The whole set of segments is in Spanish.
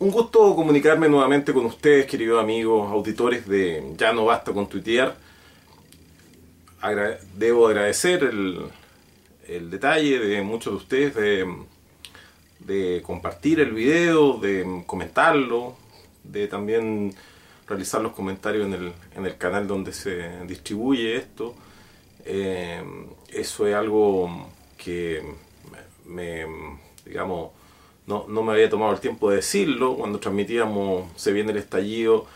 un gusto comunicarme nuevamente con ustedes, queridos amigos, auditores de Ya no basta con tuitear. debo agradecer el, detalle de muchos de ustedes de, compartir el video, de comentarlo, de también realizar los comentarios en el, en el canal donde se distribuye esto. Eh, eso es algo que me, digamos, no, no, me había tomado el tiempo de decirlo. Cuando transmitíamos Se viene el estallido,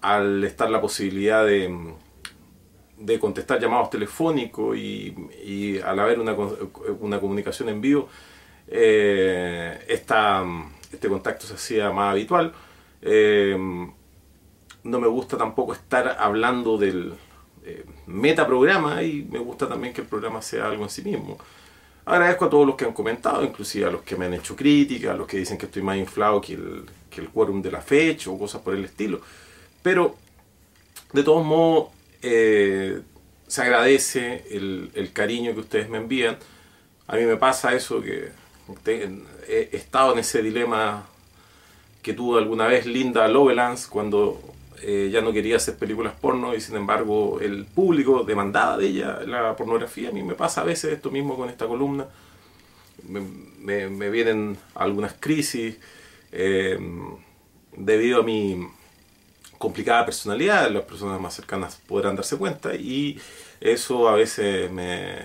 al estar la posibilidad de, de contestar llamados telefónicos y, y al haber una, una comunicación en vivo, eh, este contacto se hacía más habitual. Eh, no me gusta tampoco estar hablando del eh, metaprograma y me gusta también que el programa sea algo en sí mismo. Agradezco a todos los que han comentado, inclusive a los que me han hecho críticas, a los que dicen que estoy más inflado que el, que el quórum de la fecha o cosas por el estilo. Pero, de todos modos, eh, se agradece el, el, cariño que ustedes me envían. A mí me pasa eso que he estado en ese dilema que tuvo alguna vez Linda Lovelace cuando eh, ya no quería hacer películas porno y sin embargo el público demandaba de ella la pornografía. A mí me pasa a veces esto mismo con esta columna. Me, me, vienen algunas crisis eh, debido a mi complicada personalidad, las personas más cercanas podrán darse cuenta y eso a veces me,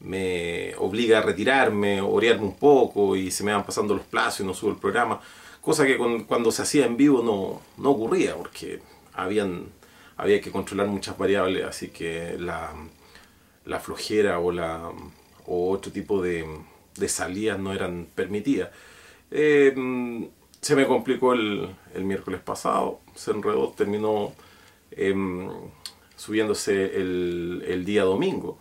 me, obliga a retirarme, orearme un poco y se me van pasando los plazos y no subo el programa cosa que cuando se hacía en vivo no, no ocurría, porque habían, había que controlar muchas variables, así que la, la flojera o, la, o otro tipo de, salidas no eran permitidas. Eh, se me complicó el, el, miércoles pasado, se enredó, terminó em, subiéndose el, el día domingo.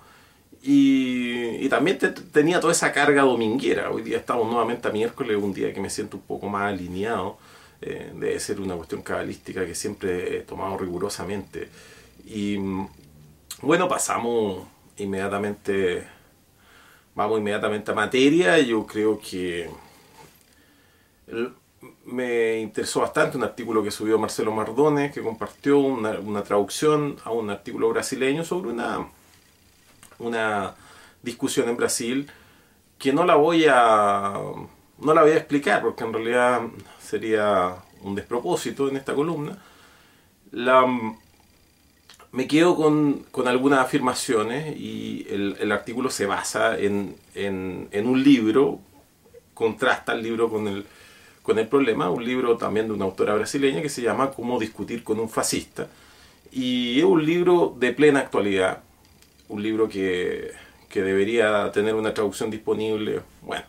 Y, también tenía toda esa carga dominguera. Hoy día estamos nuevamente a miércoles, un día que me siento un poco más alineado. Eh, debe ser una cuestión cabalística que siempre he tomado rigurosamente. Y bueno, pasamos inmediatamente, vamos inmediatamente a materia. Yo creo que me interesó bastante un artículo que subió Marcelo Mardones, que compartió una, una traducción a un artículo brasileño sobre una una discusión en Brasil que no la voy a no la voy a explicar porque en realidad sería un despropósito en esta columna. La, me quedo con, con algunas afirmaciones y el, el artículo se basa en, en, un libro, contrasta el libro con el, con el problema, un libro también de una autora brasileña que se llama Cómo discutir con un fascista. Y es un libro de plena actualidad, un libro que, que debería tener una traducción disponible. Bueno,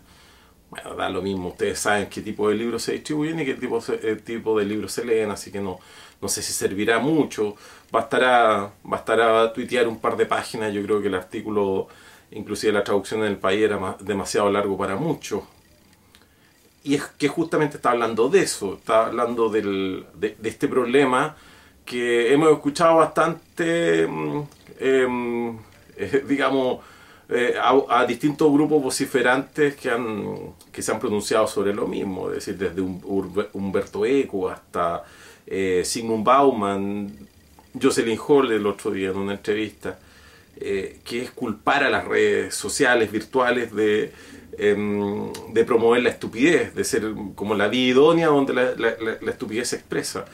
bueno, da lo mismo, ustedes saben qué tipo de libros se distribuyen y qué tipo, eh, tipo de libros se leen, así que no, no sé si servirá mucho. Bastará, bastará tuitear un par de páginas, yo creo que el artículo, inclusive la traducción en el país era demasiado largo para muchos. Y es que justamente está hablando de eso, está hablando del, de, este problema que hemos escuchado bastante mm, Em, eh, digamos, eh, a, distintos grupos vociferantes que, han, que se han pronunciado sobre lo mismo, es decir, desde Humberto Eco hasta eh, Sigmund Bauman, Jocelyn Hall el otro día en una entrevista, que es culpar a las redes sociales, virtuales, de, em, de promover la estupidez, de ser como la vida idónea donde la, la estupidez se expresa.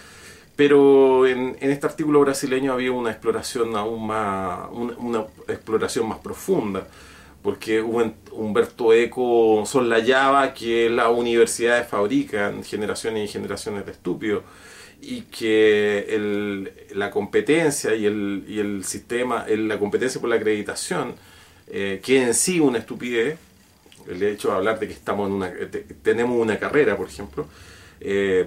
Pero en, este artículo brasileño había una exploración aún más, una, exploración más profunda, porque Humberto Eco soslayaba que las universidades fabrican generaciones y generaciones de estúpidos y que la competencia y el, y el sistema, la competencia por la acreditación, eh, que en sí una estupidez, el hecho de hablar de que estamos en una, tenemos una carrera, por ejemplo, eh,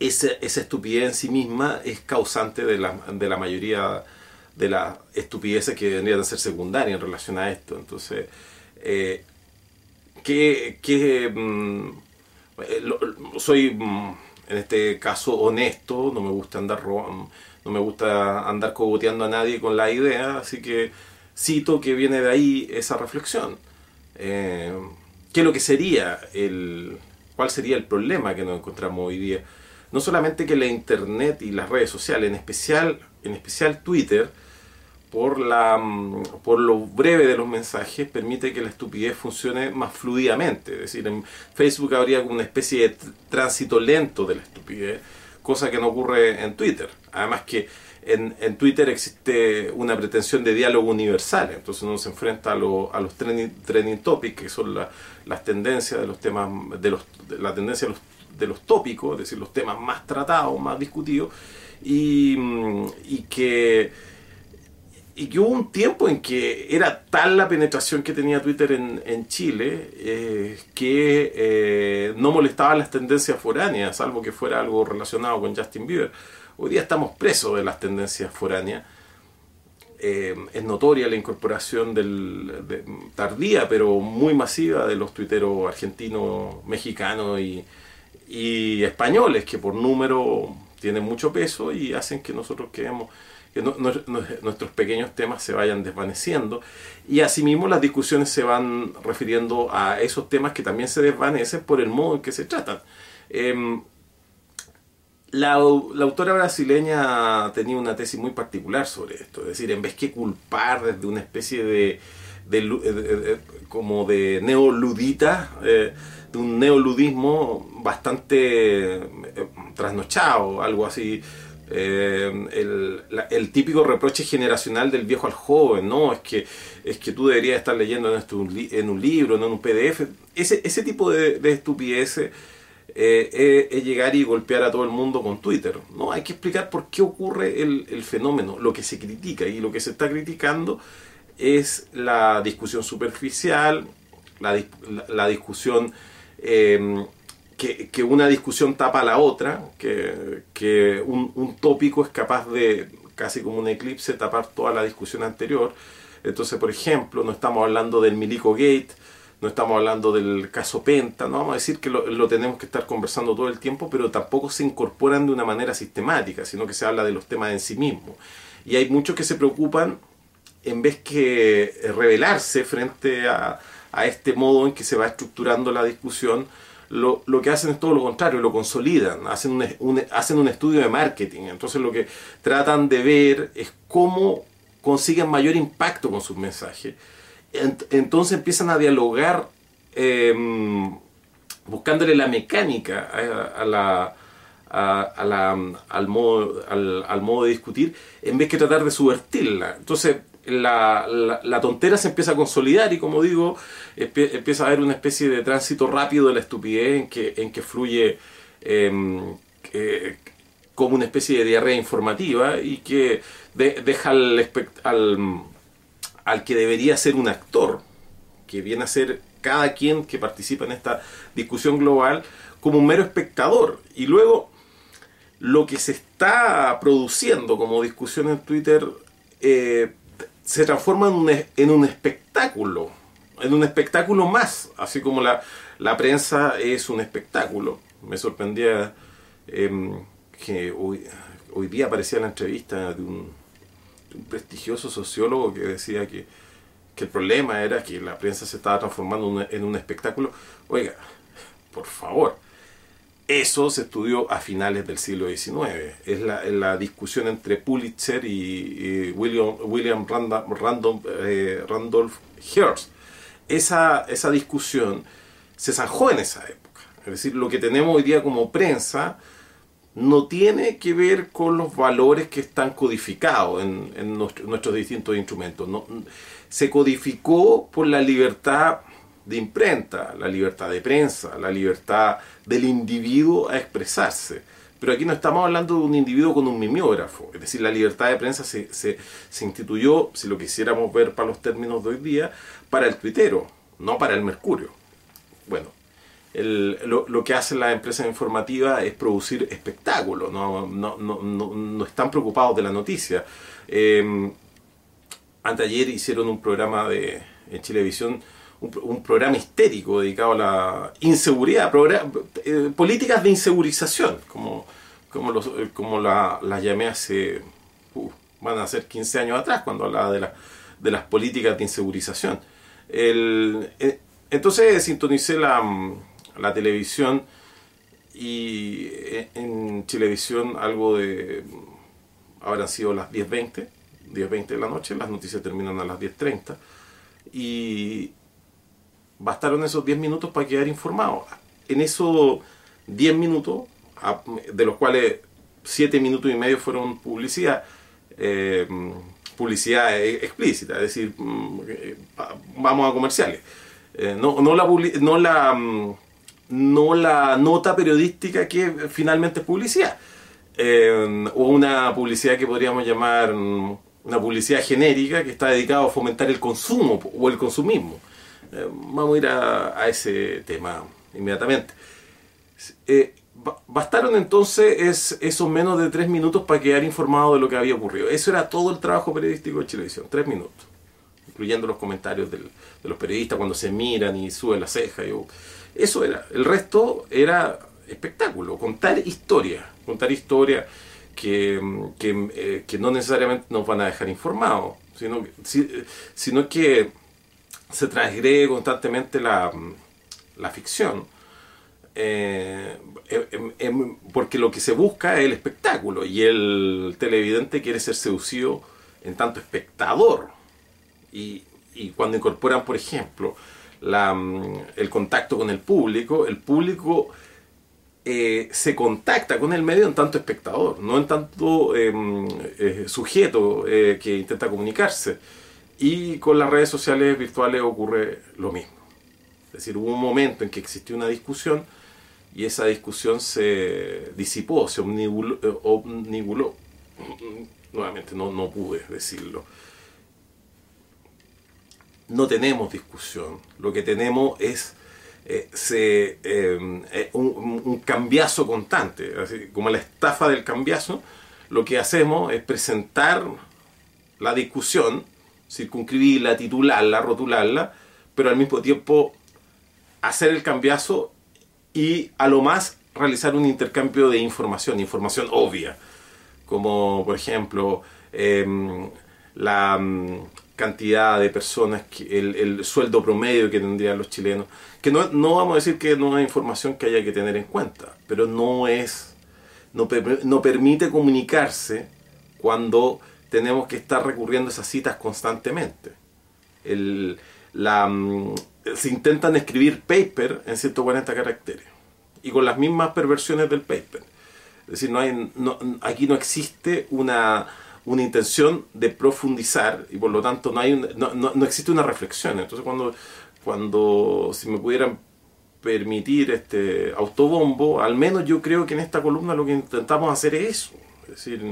esa, estupidez en sí misma es causante de la, de la mayoría de las estupideces que deberían ser secundarias en relación a esto. Entonces, eh, que, mm, eh, soy mm, en este caso honesto, no me gusta andar no me gusta andar cogoteando a nadie con la idea, así que cito que viene de ahí esa reflexión. Eh, ¿Qué es lo que sería el, cuál sería el problema que nos encontramos hoy día. No solamente que la internet y las redes sociales, en especial, en especial Twitter, por, la, mm, por lo breve de los mensajes, permite que la estupidez funcione más fluidamente. Es decir, en Facebook habría una especie de tránsito lento de la estupidez, cosa que no ocurre en Twitter. Además que en, en, Twitter existe una pretensión de diálogo universal, entonces uno se enfrenta a, a los trending, topics, que son las tendencias de los temas, de, los, la tendencia de los, de los, tópicos, es decir, los temas más tratados, más discutidos, y, y que y que hubo un tiempo en que era tal la penetración que tenía Twitter en, en Chile eh, que eh, no molestaban las tendencias foráneas, salvo que fuera algo relacionado con Justin Bieber. Hoy día estamos presos de las tendencias foráneas. Eh, es notoria la incorporación del, tardía, pero muy masiva, de los tuiteros argentinos, mexicanos y, y españoles, que por número tienen mucho peso y hacen que nosotros quedemos que nuestros pequeños temas se vayan desvaneciendo y asimismo las discusiones se van refiriendo a esos temas que también se desvanecen por el modo en que se tratan. Em, la, autora brasileña tenía una tesis muy particular sobre esto, es decir, en vez que culpar desde una especie de, como de neoludita, eh, de un neoludismo bastante eh, trasnochado, algo así, eh, el, típico reproche generacional del viejo al joven, no, es que, es que tú deberías estar leyendo en, un libro, no en un PDF. Ese, ese tipo de, de estupideces eh, es, llegar y golpear a todo el mundo con Twitter. No, hay que explicar por qué ocurre el, fenómeno, lo que se critica y lo que se está criticando es la discusión superficial, la, la, discusión eh, que, una discusión tapa a la otra, que, un, tópico es capaz de, casi como un eclipse, tapar toda la discusión anterior. Entonces, por ejemplo, no estamos hablando del Milico Gate, no estamos hablando del caso Penta, no vamos a decir que lo, tenemos que estar conversando todo el tiempo, pero tampoco se incorporan de una manera sistemática, sino que se habla de los temas en sí mismos. Y hay muchos que se preocupan en vez que revelarse frente a, a este modo en que se va estructurando la discusión, lo, lo, que hacen es todo lo contrario, lo consolidan, hacen un, hacen un estudio de marketing. Entonces lo que tratan de ver es cómo consiguen mayor impacto con sus mensajes. Entonces empiezan a dialogar em, buscándole la mecánica al, modo, al, modo de discutir en vez que tratar de subvertirla. Entonces la, la, tontera se empieza a consolidar y como digo, empieza a haber una especie de tránsito rápido de la estupidez en que, en que fluye em, como una especie de diarrea informativa y que deja al, al, al que debería ser un actor, que viene a ser cada quien que participa en esta discusión global, como un mero espectador. Y luego lo que se está produciendo como discusión en Twitter eh, se transforma en un, espectáculo, en un espectáculo más, así como la, prensa es un espectáculo. Me sorprendía em, que hoy, hoy, día aparecía la entrevista de un, prestigioso sociólogo que decía que, que, el problema era que la prensa se estaba transformando en un espectáculo. Oiga, por favor, eso se estudió a finales del siglo XIX. Es la, discusión entre Pulitzer y, William, William eh, Randolph, Hearst. Esa, esa discusión se zanjó en esa época. Es decir, lo que tenemos hoy día como prensa no tiene que ver con los valores que están codificados en, nuestros distintos instrumentos. No, se codificó por la libertad de imprenta, la libertad de prensa, la libertad del individuo a expresarse. Pero aquí no estamos hablando de un individuo con un mimeógrafo, es decir, la libertad de prensa se, se, instituyó, si lo quisiéramos ver para los términos de hoy día, para el tuitero, no para el mercurio. Bueno, lo, que hacen las empresas informativas es producir espectáculos, no, no, no, no están preocupados de la noticia. Eh, anteayer hicieron un programa de, en Chilevisión un, programa histérico dedicado a la inseguridad, eh, políticas de insegurización, como, como, los, eh, como la, las llamé hace, uh, van a ser 15 años atrás, cuando hablaba de, la, de las políticas de insegurización. El, eh, entonces sintonicé la, la televisión y en televisión algo de habrán sido las 10.20 10.20 de la noche, las noticias terminan a las 10.30 y bastaron esos 10 minutos para quedar informado. En esos 10 minutos, de los cuales 7 minutos y medio fueron publicidad, eh, publicidad e-, explícita, es decir, mm, eh, vamos a comerciales. Eh, no, no, la, no, la, mm, no la nota periodística que finalmente es publicidad. o una publicidad que podríamos llamar mm, una publicidad genérica que está dedicada a fomentar el consumo o el consumismo. Eh, vamos a ir a, ese tema inmediatamente. Eh, bastaron entonces esos menos de tres minutos para quedar informado de lo que había ocurrido. Eso era todo el trabajo periodístico de televisión, tres minutos, incluyendo los comentarios de los periodistas cuando se miran y suben la ceja. eso era. El resto era espectáculo, contar historia, contar historia que, eh, que, no necesariamente nos van a dejar informados, sino, sino que se transgrede constantemente la, la ficción. Eh, em, em, porque lo que se busca es el espectáculo y el televidente quiere ser seducido en tanto espectador. Y, y cuando incorporan, por ejemplo, la, el contacto con el público, el público eh, se contacta con el medio en tanto espectador, no en tanto em, eh, sujeto que intenta comunicarse. Y con las redes sociales virtuales ocurre lo mismo. Es decir, hubo un momento en que existió una discusión y esa discusión se disipó, se omnibuló. Nuevamente, no, no pude decirlo. No tenemos discusión, lo que tenemos es eh, se, eh, eh, un, cambiazo constante, así como la estafa del cambiazo, lo que hacemos es presentar la discusión, circunscribirla, titularla, rotularla, pero al mismo tiempo hacer el cambiazo y a lo más realizar un intercambio de información, información obvia, como por ejemplo em, la mm, cantidad de personas, que, el, sueldo promedio que tendrían los chilenos, que no, no vamos a decir que no hay información que haya que tener en cuenta, pero no es, no, no permite comunicarse cuando tenemos que estar recurriendo a esas citas constantemente. Mm, se intentan escribir paper en 140 caracteres y con las mismas perversiones del paper. Es decir, no hay, no, aquí no existe una una intención de profundizar y por lo tanto no, hay no, no, existe una reflexión. Entonces cuando, cuando si me pudieran permitir este autobombo, al menos yo creo que en esta columna lo que intentamos hacer es eso. Es decir,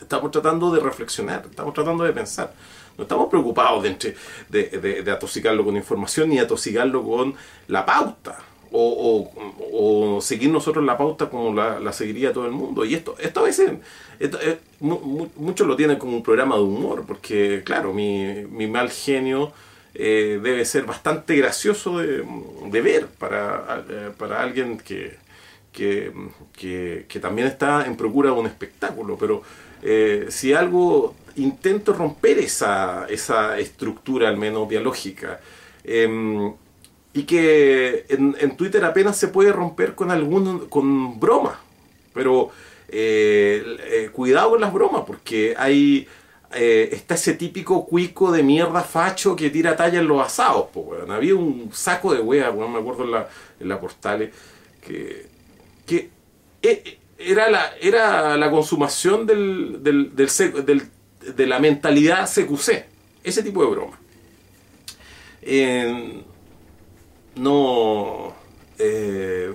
estamos tratando de reflexionar, estamos tratando de pensar. No estamos preocupados de, de, de atosicarlo con información ni atosicarlo con la pauta o, o, seguir nosotros la pauta como la, seguiría todo el mundo. Y esto, esto a veces, eh, muchos lo tienen como un programa de humor, porque claro, mi, mi mal genio eh, debe ser bastante gracioso de, ver para, eh, para alguien que, que, que, también está en procura de un espectáculo. Pero si algo intento romper esa, esa estructura, al menos biológica, em, y que en, Twitter apenas se puede romper con algún con broma pero eh, eh, cuidado con las bromas porque hay eh, está ese típico cuico de mierda facho que tira talla en los asados había un saco de wea bueno, me acuerdo en la, en la portales que era la era la consumación del, del, del, de la mentalidad CQC ese tipo de broma. No eh,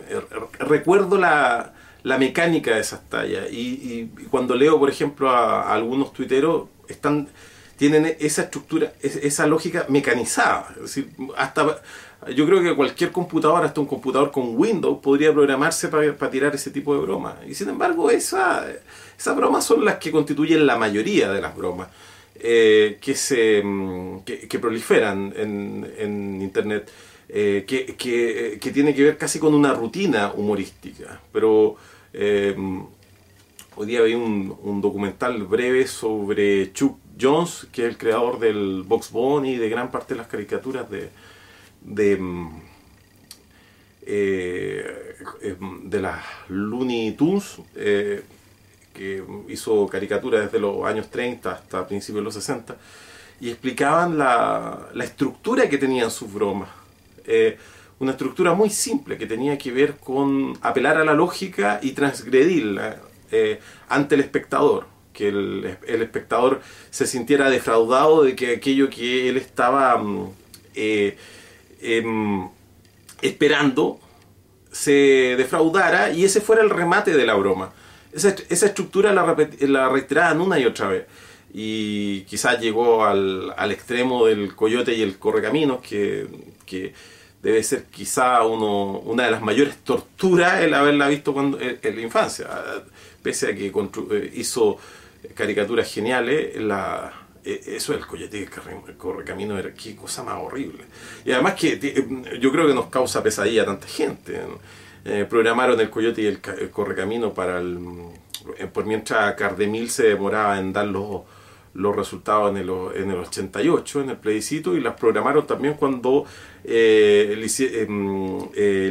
recuerdo la, mecánica de esas tallas y, cuando leo por ejemplo a, algunos tuiteros están tienen esa estructura esa lógica mecanizada decir hasta yo creo que cualquier computador hasta un computador con Windows podría programarse para, tirar ese tipo de bromas y sin embargo esa, esas bromas son las que constituyen la mayoría de las bromas eh, que se mm, que, proliferan en, en internet eh, que, que, tiene que ver casi con una rutina humorística. Pero eh, hoy día vi un, un, documental breve sobre Chuck Jones, que es el creador del Box Bunny y de gran parte de las caricaturas de, de, eh, de las Looney Tunes, eh, que hizo caricaturas desde los años 30 hasta principios de los 60, y explicaban la, la estructura que tenían sus bromas. Eh, una estructura muy simple que tenía que ver con apelar a la lógica y transgredirla ante el espectador que el, el, espectador se sintiera defraudado de que aquello que él estaba mm, eh, em, esperando se defraudara y ese fuera el remate de la broma. Esa, esa estructura la, la reiteraban una y otra vez. Y quizás llegó al, al, extremo del coyote y el correcaminos, que, que debe ser quizá uno, una de las mayores torturas el haberla visto cuando, en, en la infancia. Pese a que eh, hizo caricaturas geniales, la, e, eso del coyote que corre camino era qué cosa más horrible. Y además que eh, yo creo que nos causa pesadilla a tanta gente. Eh, programaron el coyote y el, correcamino para el. Eh, por mientras Cardemil se demoraba en dar los, los resultados en el, en el 88, en el plebiscito, y las programaron también cuando le, le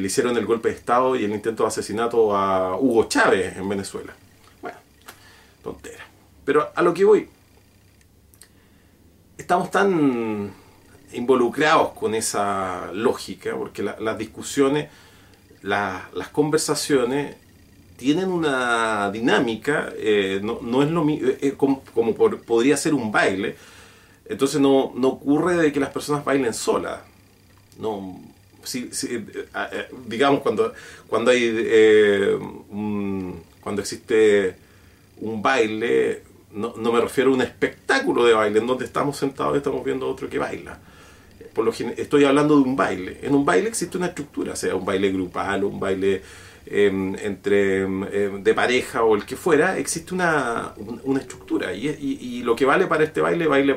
hicieron el golpe de Estado y el intento de asesinato a Hugo Chávez en Venezuela. Bueno, tontera. Pero a lo que voy, estamos tan involucrados con esa lógica, porque las discusiones, las conversaciones tienen una dinámica, eh, no, es lo eh, eh, como, podría ser un baile, entonces no, ocurre de que las personas bailen solas. No, digamos cuando, cuando hay cuando existe un baile no, no, me refiero a un espectáculo de baile en donde estamos sentados y estamos viendo a otro que baila. Por lo estoy hablando de un baile. En un baile existe una estructura, sea un baile grupal un baile em, entre em, de pareja o el que fuera, existe una, una estructura. Y, y, lo que vale para este baile, baile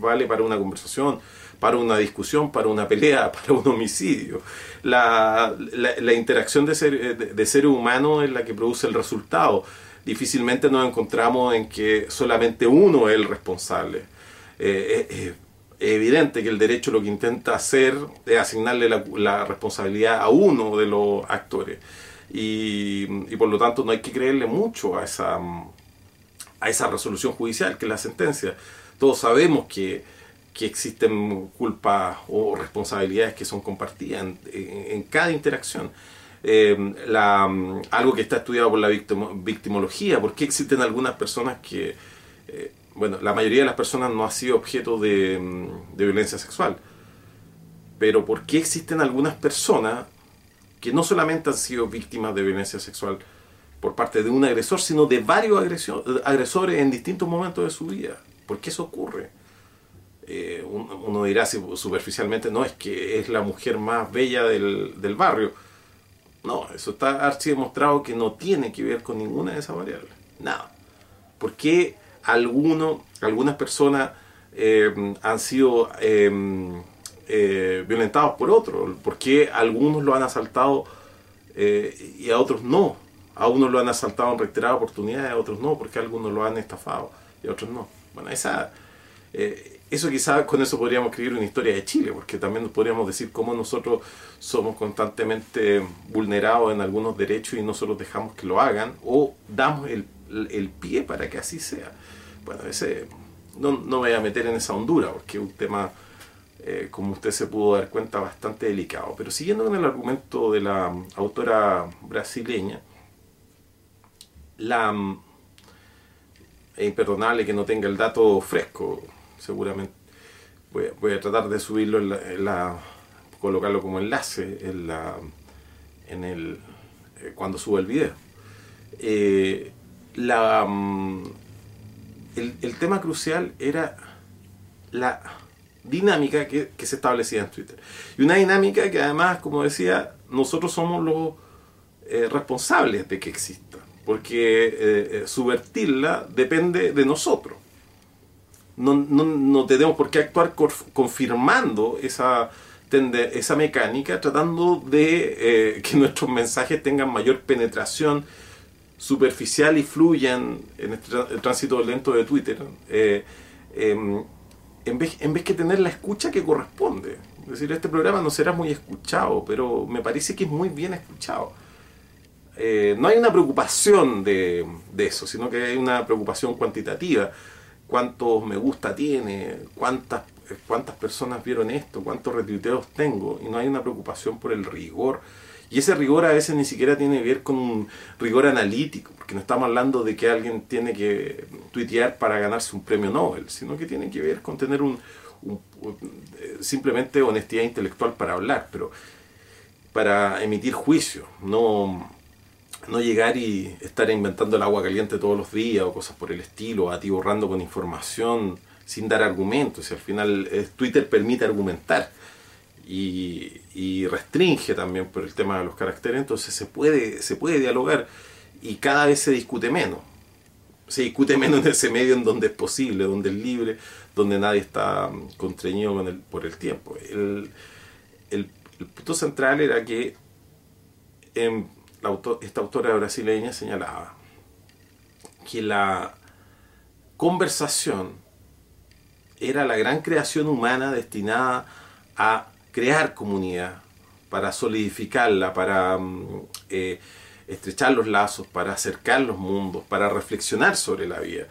vale para una conversación, para una discusión, para una pelea, para un homicidio. La, la, interacción de ser, de ser humano es la que produce el resultado difícilmente nos encontramos en que solamente uno es el responsable. Eh, eh, es evidente que el derecho lo que intenta hacer es asignarle la, responsabilidad a uno de los actores. Y, por lo tanto no hay que creerle mucho a esa, a esa resolución judicial, que es la sentencia. Todos sabemos que, que existen culpas o responsabilidades que son compartidas en cada interacción. Eh, la, algo que está estudiado por la victimología, porque existen algunas personas que, eh, bueno, la mayoría de las personas no ha sido objeto de, de violencia sexual, pero ¿por qué existen algunas personas que no solamente han sido víctimas de violencia sexual por parte de un agresor, sino de varios agresores en distintos momentos de su vida? ¿Por qué eso ocurre? Eh, uno dirá superficialmente, no, es que es la mujer más bella del, del barrio no, eso está archi demostrado que no tiene que ver con ninguna de esas variables. Nada. ¿Por qué alguno, algunas personas eh, han sido eh, eh, violentados por otros? ¿Por qué algunos lo han asaltado y a otros no? A unos lo han asaltado en reiteradas oportunidades, a otros no, porque algunos lo han estafado y a otros no. Bueno, esa, eso quizás con eso podríamos escribir una historia de Chile, porque también podríamos decir cómo nosotros somos constantemente vulnerados en algunos derechos y nosotros dejamos que lo hagan o damos el, el pie para que así sea. Bueno, ese no, no me voy a meter en esa hondura, porque es un tema, eh, como usted se pudo dar cuenta, bastante delicado. Pero siguiendo con el argumento de la autora brasileña, la... Es imperdonable que no tenga el dato fresco seguramente. Voy a, tratar de subirlo en la, colocarlo como enlace en la en el eh, cuando suba el video. Eh, la, mm, el, el, tema crucial era la dinámica que, que, se establecía en Twitter. Y una dinámica que además, como decía, nosotros somos los eh, responsables de que exista. Porque subvertirla depende de nosotros no, no, no tenemos por qué actuar confirmando esa, esa mecánica, tratando de eh, que nuestros mensajes tengan mayor penetración superficial y fluyan en el tránsito lento de Twitter, eh, em, en, vez, en vez que tener la escucha que corresponde. Es decir, este programa no será muy escuchado, pero me parece que es muy bien escuchado. Eh, no hay una preocupación de, de, eso, sino que hay una preocupación cuantitativa. ¿Cuántos me gusta tiene? ¿Cuántas, cuántas personas vieron esto? ¿Cuántos retuiteos tengo? Y no hay una preocupación por el rigor. Y ese rigor a veces ni siquiera tiene que ver con un rigor analítico, porque no estamos hablando de que alguien tiene que tuitear para ganarse un premio Nobel, sino que tiene que ver con tener un, simplemente honestidad intelectual para hablar, pero para emitir juicio, no, no llegar y estar inventando el agua caliente todos los días o cosas por el estilo, atiborrando con información sin dar argumentos. Y al final eh, Twitter permite argumentar y, y, restringe también por el tema de los caracteres, entonces se puede, se puede dialogar y cada vez se discute menos. Se discute menos en ese medio en donde es posible, donde es libre, donde nadie está mm, contrañido con el, por el tiempo. El, punto central era que en, la esta autora brasileña señalaba que la conversación era la gran creación humana destinada a crear comunidad, para solidificarla, para mm, eh, estrechar los lazos, para acercar los mundos, para reflexionar sobre la vida.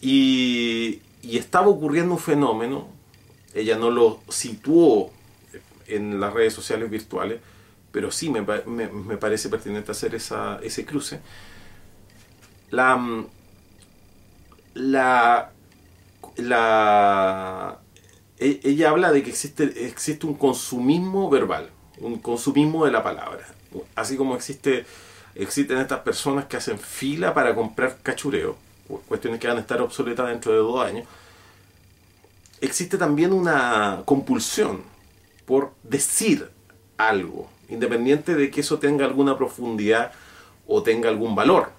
Y, y estaba ocurriendo un fenómeno, ella no lo situó en las redes sociales virtuales, pero sí me, me, me parece pertinente hacer esa, ese cruce. La, la, la, e, ella habla de que existe, existe un consumismo verbal, un consumismo de la palabra, así como existe, existen estas personas que hacen fila para comprar cachureo, cuestiones que van a estar obsoletas dentro de dos años, existe también una compulsión por decir algo, independiente de que eso tenga alguna profundidad o tenga algún valor,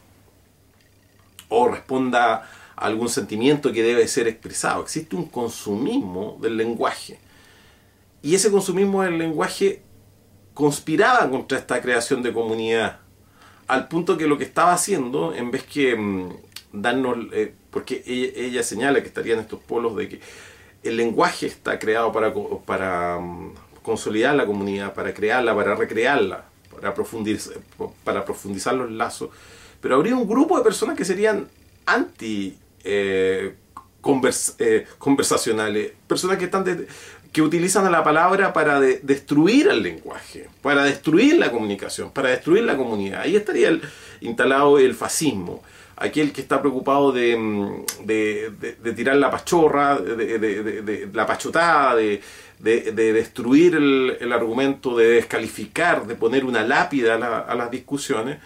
o responda a algún sentimiento que debe ser expresado. Existe un consumismo del lenguaje. Y ese consumismo del lenguaje conspiraba contra esta creación de comunidad, al punto que lo que estaba haciendo, en vez que mm, darnos, eh, porque ella, señala que estarían estos polos de que el lenguaje está creado para, mm, consolidar la comunidad, para crearla, para recrearla, para profundizar, para profundizar los lazos. Pero habría un grupo de personas que serían anti eh, eh, conversacionales, personas que están que utilizan la palabra para destruir el lenguaje, para destruir la comunicación, para destruir la comunidad. Ahí estaría instalado el fascismo aquel que está preocupado de, mm, tirar la pachorra, de, la pachotada, de, destruir el, argumento, de descalificar, de poner una lápida a, las discusiones.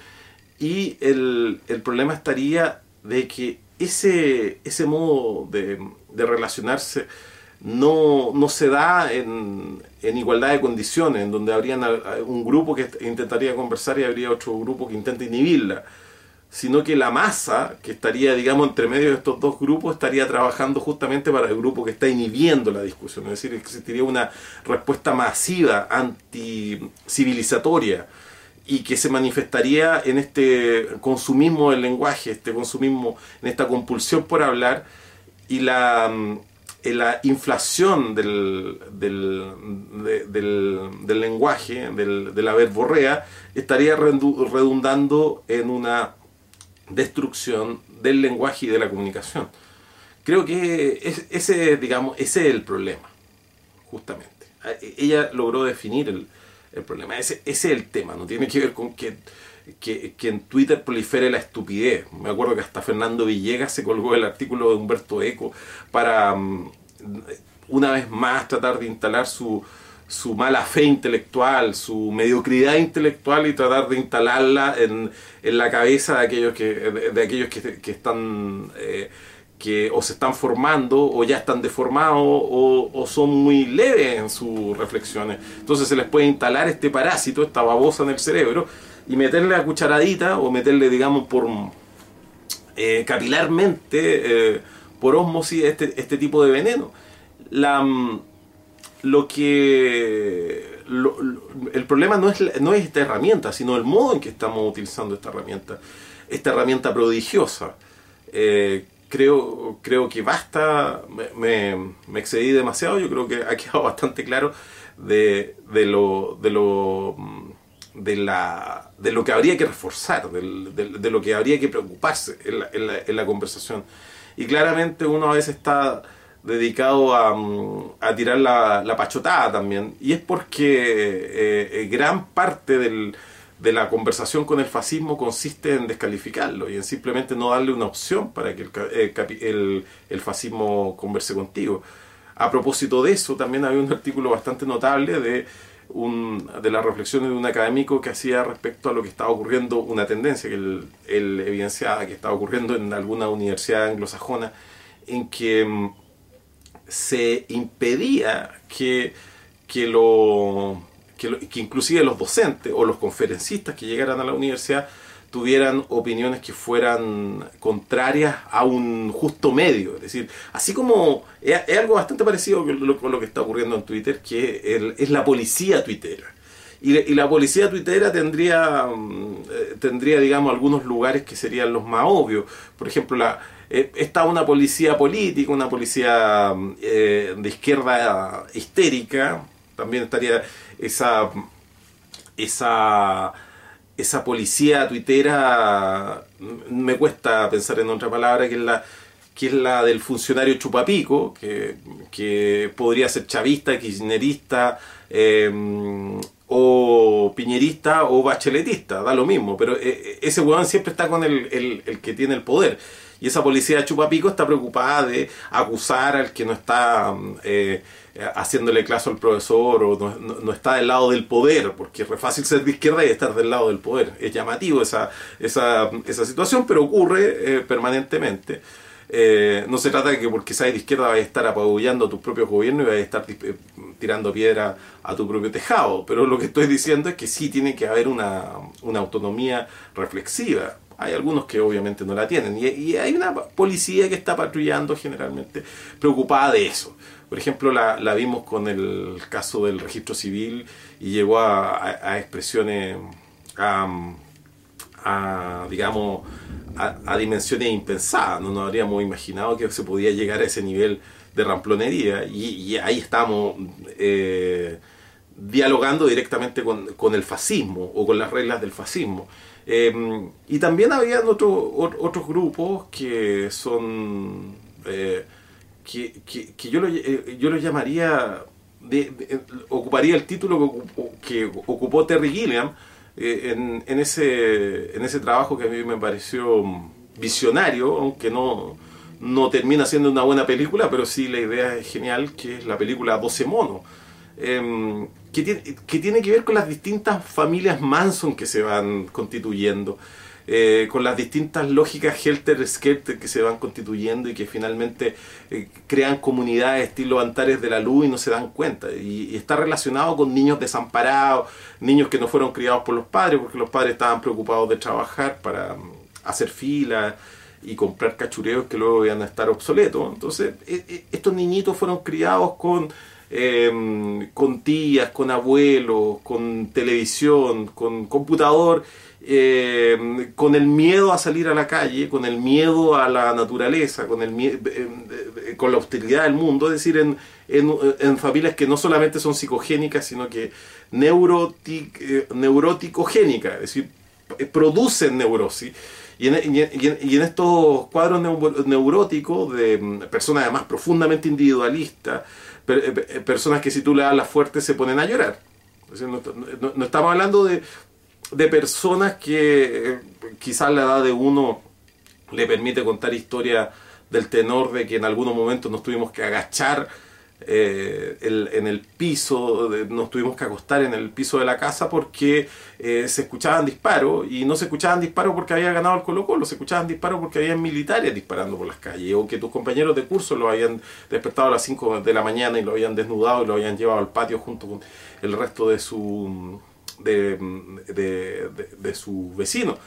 Y el, problema estaría de que ese, ese modo de, relacionarse no, no, se da en, en, igualdad de condiciones, en donde habría un grupo que intentaría conversar y habría otro grupo que intenta inhibirla sino que la masa que estaría, digamos, entre medio de estos dos grupos estaría trabajando justamente para el grupo que está inhibiendo la discusión. Es decir, existiría una respuesta masiva, anticivilizatoria, y que se manifestaría en este consumismo del lenguaje, este consumismo, en esta compulsión por hablar, y la, mm, la inflación del, del, del, lenguaje, de la verborrea, estaría redundando en una destrucción del lenguaje y de la comunicación. Creo que ese, digamos, ese es el problema, justamente. Ella logró definir el, problema, ese, ese, es el tema, no tiene que ver con que, que, en Twitter prolifere la estupidez. Me acuerdo que hasta Fernando Villegas se colgó el artículo de Humberto Eco para, mm, una vez más, tratar de instalar su, su mala fe intelectual, su mediocridad intelectual y tratar de instalarla en, en la cabeza de aquellos que, de, aquellos que, que están eh, que o se están formando o ya están deformados o, o, son muy leves en sus reflexiones. Entonces se les puede instalar este parásito, esta babosa en el cerebro y meterle a cucharadita o meterle, digamos, por eh, capilarmente, eh, por osmosis, este, este tipo de veneno. La mm, lo que el problema no es, no es esta herramienta, sino el modo en que estamos utilizando esta herramienta, esta herramienta prodigiosa. Eh, creo, creo que basta, me, me, excedí demasiado, yo creo que ha quedado bastante claro de, de lo, de lo de, la, de lo que habría que reforzar, de, lo que habría que preocuparse en la, en, la, conversación. Y claramente uno a veces está dedicado a, a tirar la, la, pachotada también, y es porque eh, eh, gran parte del, de la conversación con el fascismo consiste en descalificarlo y en simplemente no darle una opción para que el, eh, el, el fascismo converse contigo. A propósito de eso, también había un artículo bastante notable de de las reflexiones de un académico que hacía respecto a lo que estaba ocurriendo, una tendencia que él, evidenciaba que estaba ocurriendo en alguna universidad anglosajona, en que mm, se impedía que, que, lo, que inclusive los docentes o los conferencistas que llegaran a la universidad tuvieran opiniones que fueran contrarias a un justo medio. Es decir, así como es, algo bastante parecido con lo, que está ocurriendo en Twitter, que es la policía tuitera. Y, la policía tuitera tendría, mm, eh, tendría, digamos, algunos lugares que serían los más obvios. Por ejemplo, la, eh, está una policía política, una policía mm, eh, de izquierda histérica, también estaría esa, esa esa policía tuitera, me cuesta pensar en otra palabra, que es la, que es la del funcionario chupapico, que, que podría ser chavista, kirchnerista, em, o piñerista o bacheletista, da lo mismo, pero eh, ese huevón siempre está con el, el, el que tiene el poder. Y esa policía chupapico está preocupada de acusar al que no está eh, haciéndole caso al profesor o no, está del lado del poder, porque es fácil ser de izquierda y estar del lado del poder. Es llamativo esa, esa, esa situación, pero ocurre eh, permanentemente. Eh, no se trata de que porque seas de izquierda vayas a estar apabullando a tus propios gobiernos y vayas a estar tirando piedra a tu propio tejado, pero lo que estoy diciendo es que sí tiene que haber una, una autonomía reflexiva hay algunos que obviamente no la tienen. Y, hay una policía que está patrullando generalmente preocupada de eso. Por ejemplo, la, vimos con el caso del registro civil y llegó a, expresiones, a, digamos, a, dimensiones impensadas. No nos habríamos imaginado que se podía llegar a ese nivel de ramplonería. Y, ahí estamos eh, dialogando directamente con el fascismo o con las reglas del fascismo. Em, y también había otro, otros grupos que son. Eh, que, que, yo, eh, yo lo llamaría. De, ocuparía el título que, ocupó Terry Gilliam eh, en, en, ese, en ese trabajo que a mí me pareció visionario, aunque no, no termina siendo una buena película, pero sí la idea es genial, que es la película 12 monos. Em, que tiene, que tiene que ver con las distintas familias Manson que se van constituyendo, eh, con las distintas lógicas helter-skelter que se van constituyendo y que finalmente eh, crean comunidades estilo Antares de la Luz y no se dan cuenta. Y, está relacionado con niños desamparados, niños que no fueron criados por los padres porque los padres estaban preocupados de trabajar para mm, hacer filas y comprar cachureos que luego iban a estar obsoletos. Entonces, e, e, estos niñitos fueron criados con Em, con tías, con abuelos, con televisión, con computador, em, con el miedo a salir a la calle, con el miedo a la naturaleza, con, el em, con la hostilidad del mundo, es decir, en, en, familias que no solamente son psicogénicas, sino que eh, neuroticogénicas, es decir, producen neurosis. Y en, y en, estos cuadros neuróticos de personas además profundamente individualistas, eh, eh, personas que si tú le das la fuerte se ponen a llorar. No, estamos hablando de, de personas que eh, quizás la edad de uno le permite contar historias del tenor de que en algunos momentos nos tuvimos que agachar eh, en el piso, nos tuvimos que acostar en el piso de la casa porque eh, se escuchaban disparos y no se escuchaban disparos porque había ganado el Colo Colo, se escuchaban disparos porque había militares disparando por las calles o que tus compañeros de curso lo habían despertado a las 5 de la mañana y lo habían desnudado y lo habían llevado al patio junto con el resto de su de, de, de, su vecino.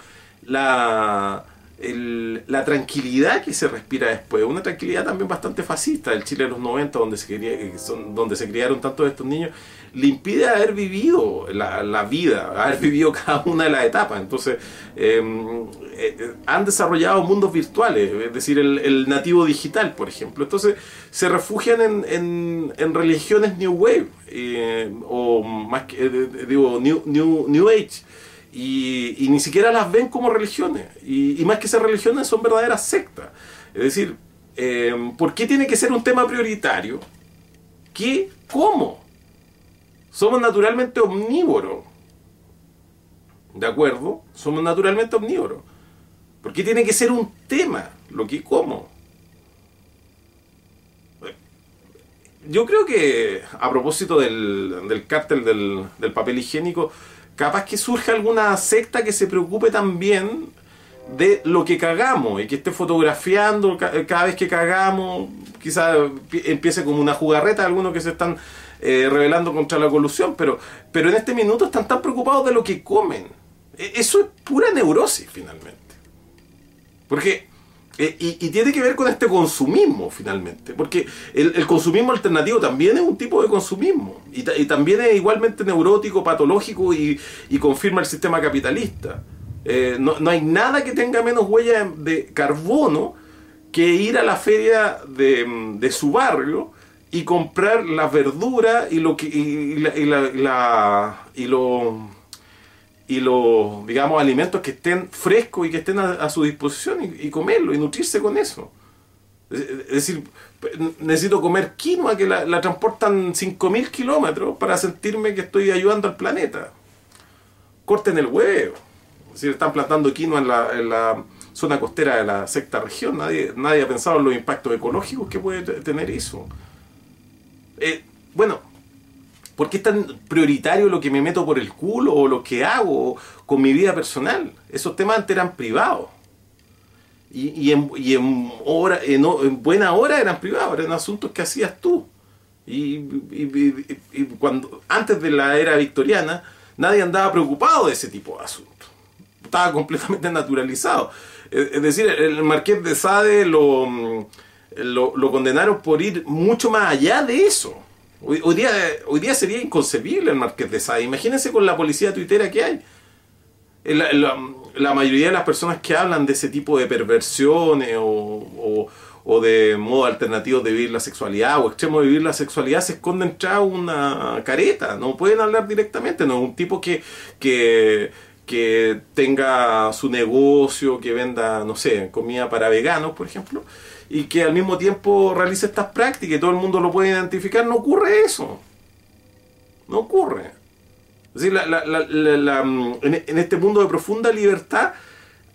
La, la tranquilidad que se respira después, una tranquilidad también bastante fascista del Chile de los 90, donde se, quería, donde se criaron tantos de estos niños, le impide haber vivido la, vida, haber vivido cada una de las etapas. Entonces, em, eh, han desarrollado mundos virtuales, es decir, el, nativo digital, por ejemplo. Entonces, se refugian en, religiones New Wave, eh, o más que, eh, digo, New, New, New Age y, ni siquiera las ven como religiones. Y, más que ser religiones, son verdaderas sectas. Es decir, eh, ¿por qué tiene que ser un tema prioritario? ¿Qué? ¿Cómo? Somos naturalmente omnívoros. ¿De acuerdo? Somos naturalmente omnívoros. ¿Por qué tiene que ser un tema? Lo que cómo. Yo creo que a propósito del, del cártel del, del papel higiénico, capaz que surja alguna secta que se preocupe también de lo que cagamos y que esté fotografiando cada vez que cagamos, quizás empiece como una jugarreta algunos que se están eh, rebelando contra la colusión, pero, pero en este minuto están tan preocupados de lo que comen. E, eso es pura neurosis finalmente. Porque eh, y, tiene que ver con este consumismo, finalmente. Porque el, consumismo alternativo también es un tipo de consumismo. Y, también es igualmente neurótico, patológico y, confirma el sistema capitalista. Eh, no, hay nada que tenga menos huella de carbono que ir a la feria de, su barrio y comprar las verduras y lo que y la, y lo y los, digamos, alimentos que estén frescos y que estén a, su disposición y, comerlo y nutrirse con eso. Es, decir, necesito comer quinoa que la, la transportan 5.000 kilómetros para sentirme que estoy ayudando al planeta. Corten el huevo. Es decir, están plantando quinoa en la, en la zona costera de la sexta región. Nadie, nadie ha pensado en los impactos ecológicos que puede tener eso. Eh, bueno, ¿Por qué es tan prioritario lo que me meto por el culo o lo que hago con mi vida personal? Esos temas antes eran privados. Y, en, hora, en, buena hora eran privados, eran asuntos que hacías tú. Y, antes de la era victoriana, nadie andaba preocupado de ese tipo de asuntos. Estaba completamente naturalizado. Es decir, el marqués de Sade lo, lo condenaron por ir mucho más allá de eso. Hoy, día, hoy día sería inconcebible el Marqués de Sade. Imagínense con la policía tuitera que hay. La, mayoría de las personas que hablan de ese tipo de perversiones o, de modo alternativo de vivir la sexualidad o extremo de vivir la sexualidad se esconden tras una careta. No pueden hablar directamente. No un tipo que, que, que tenga su negocio, que venda, no sé, comida para veganos, por ejemplo y que al mismo tiempo realice estas prácticas y todo el mundo lo puede identificar, no ocurre eso. No ocurre. Es decir, en, este mundo de profunda libertad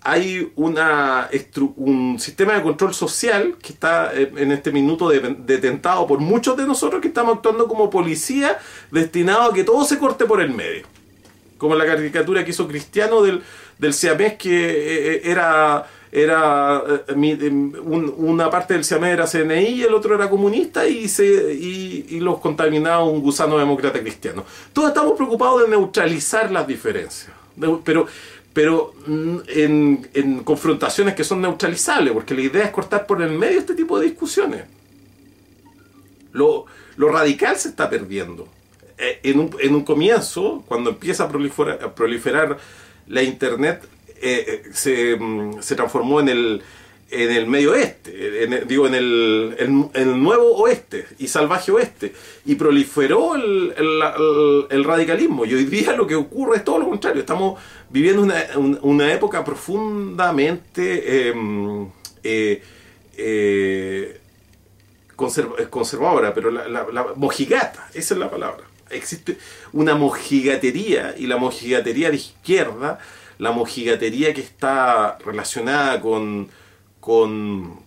hay una, un sistema de control social que está eh, en este minuto detentado por muchos de nosotros que estamos actuando como policía destinado a que todo se corte por el medio. Como la caricatura que hizo Cristiano del, del siamés que eh, eh, era era eh, una parte del CIAME era CNI y el otro era comunista y, se, y, los contaminaba un gusano demócrata cristiano. Todos estamos preocupados de neutralizar las diferencias, pero, pero mm, en, en, confrontaciones que son neutralizables, porque la idea es cortar por el medio este tipo de discusiones. Lo, lo radical se está perdiendo. Eh, en un, en un comienzo, cuando empieza a proliferar, a proliferar la Internet, eh, se, mm, se, transformó en el, en el medio oeste, digo, en el, en, el, nuevo oeste y salvaje oeste, y proliferó el, el, radicalismo. Y hoy día lo que ocurre es todo lo contrario. Estamos viviendo una, una época profundamente em, eh, eh, conservadora, pero la, la, mojigata, esa es la palabra. Existe una mojigatería, y la mojigatería de izquierda la mojigatería que está relacionada con, con,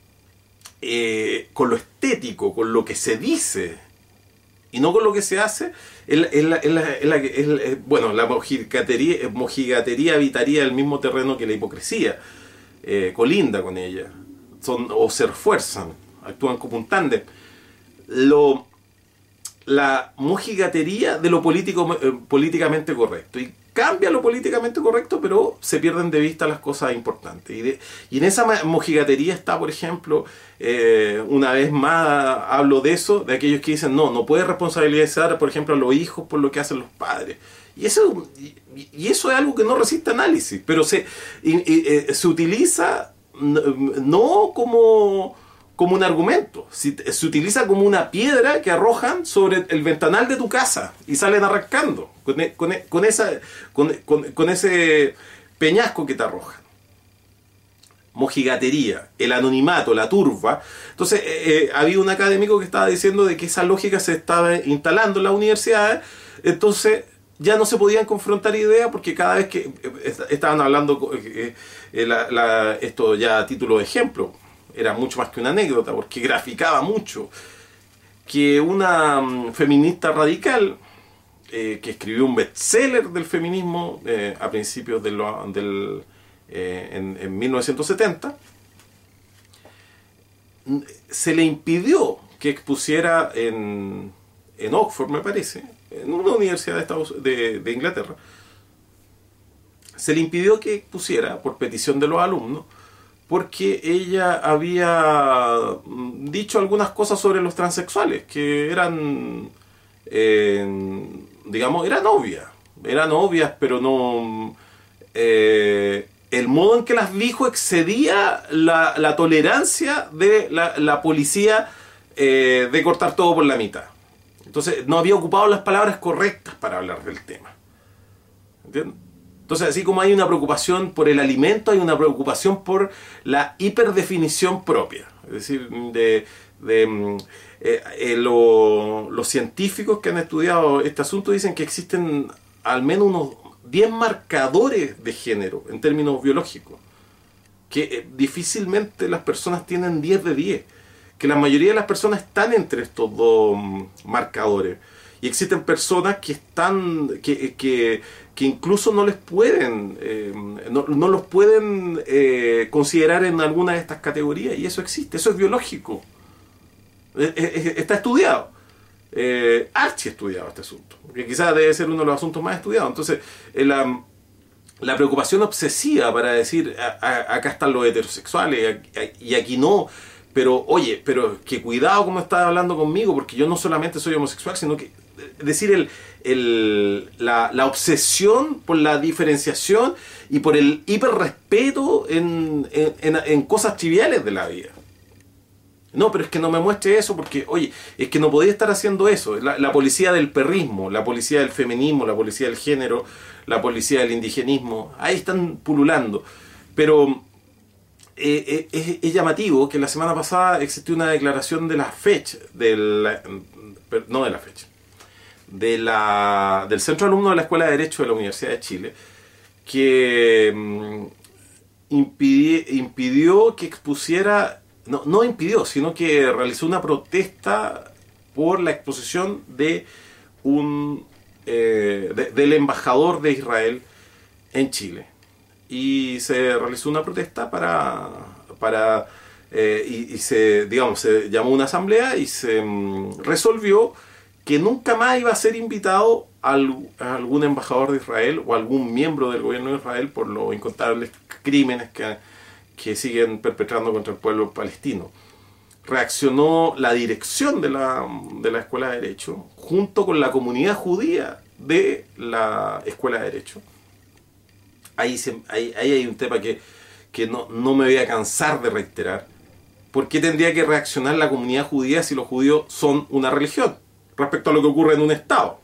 eh, con lo estético, con lo que se dice y no con lo que se hace, bueno, la mojigatería, mojigatería habitaría el mismo terreno que la hipocresía, eh, colinda con ella, son, o se refuerzan, actúan como un tándem. Lo, la mojigatería de lo político, eh, políticamente correcto. ¿Y cambia lo políticamente correcto, pero se pierden de vista las cosas importantes. Y, en esa mojigatería está, por ejemplo, eh, una vez más hablo de eso, de aquellos que dicen, no, no puede responsabilizar, por ejemplo, a los hijos por lo que hacen los padres. Y eso, y, eso es algo que no resiste análisis, pero se, eh, se utiliza no como como un argumento. se utiliza como una piedra que arrojan sobre el ventanal de tu casa y salen arrancando con, e, con, e, con esa, con, ese peñasco que te arrojan. Mojigatería, el anonimato, la turba. Entonces, eh, eh, había un académico que estaba diciendo de que esa lógica se estaba instalando en las universidades. Entonces, ya no se podían confrontar ideas porque cada vez que eh, estaban hablando, esto ya a título de ejemplo, era mucho más que una anécdota, porque graficaba mucho, que una mm, feminista radical, eh, que escribió un bestseller del feminismo eh, a principios del, eh, en, 1970, se le impidió que expusiera en, en Oxford, me parece, en una universidad de, Estados, de, de Inglaterra, se le impidió que expusiera, por petición de los alumnos, porque ella había mm, dicho algunas cosas sobre los transexuales que eran, eh, digamos, eran obvias, eran obvias, pero no... Eh, el modo en que las dijo excedía la, tolerancia de la, policía eh, de cortar todo por la mitad. Entonces no había ocupado las palabras correctas para hablar del tema. ¿Entiendes? Entonces, así como hay una preocupación por el alimento, hay una preocupación por la hiperdefinición propia. Es decir, de, mm, eh, eh, los científicos que han estudiado este asunto dicen que existen al menos unos 10 marcadores de género en términos biológicos, que eh, difícilmente las personas tienen 10 de 10, que la mayoría de las personas están entre estos dos mm, marcadores. Y existen personas que están, que, que incluso no les pueden, eh, no, los pueden eh, considerar en alguna de estas categorías, y eso existe, eso es biológico. Eh, está estudiado. archi estudiado este asunto, que quizás debe ser uno de los asuntos más estudiados. Entonces, la, la, preocupación obsesiva para decir, acá están los heterosexuales y aquí no, pero oye, pero que cuidado como estás hablando conmigo, porque yo no solamente soy homosexual, sino que decir el, el, la, la, obsesión por la diferenciación y por el hiperrespeto en, en, en, cosas triviales de la vida. No, pero es que no me muestre eso porque, oye, es que no podía estar haciendo eso. La, policía del perrismo, la policía del feminismo, la policía del género, la policía del indigenismo, ahí están pululando. Pero eh, eh, es, llamativo que la semana pasada existió una declaración de la fecha, del, no de la fecha, de la, del centro alumno de la Escuela de Derecho de la Universidad de Chile, que mm, impidió, que expusiera, no, no impidió, sino que realizó una protesta por la exposición de un eh, del embajador de Israel en Chile. Y se realizó una protesta para, para eh, y, se, digamos, se llamó una asamblea y se mm, resolvió que nunca más iba a ser invitado a algún embajador de Israel o algún miembro del gobierno de Israel por los incontables crímenes que, que siguen perpetrando contra el pueblo palestino. Reaccionó la dirección de la, de la Escuela de Derecho junto con la comunidad judía de la Escuela de Derecho. Ahí, ahí, hay un tema que, que no, no me voy a cansar de reiterar. ¿Por qué tendría que reaccionar la comunidad judía si los judíos son una religión? Respecto a lo que ocurre en un Estado.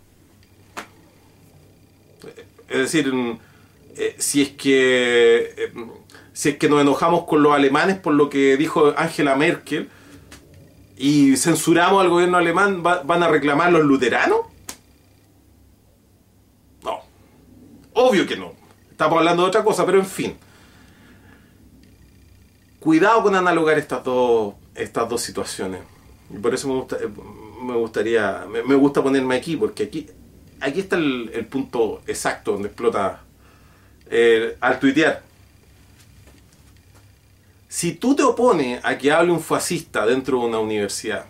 Es decir, eh, si es que eh, si es que nos enojamos con los alemanes por lo que dijo Angela Merkel y censuramos al gobierno alemán, ¿van a reclamar los luteranos? No. Obvio que no. Estamos hablando de otra cosa, pero en fin. Cuidado con analogar estas dos, estas dos situaciones. Y por eso me gusta, eh, me gustaría, me, gusta ponerme aquí, porque aquí, aquí está el, punto exacto donde explota eh, al tuitear. Si tú te opones a que hable un fascista dentro de una universidad,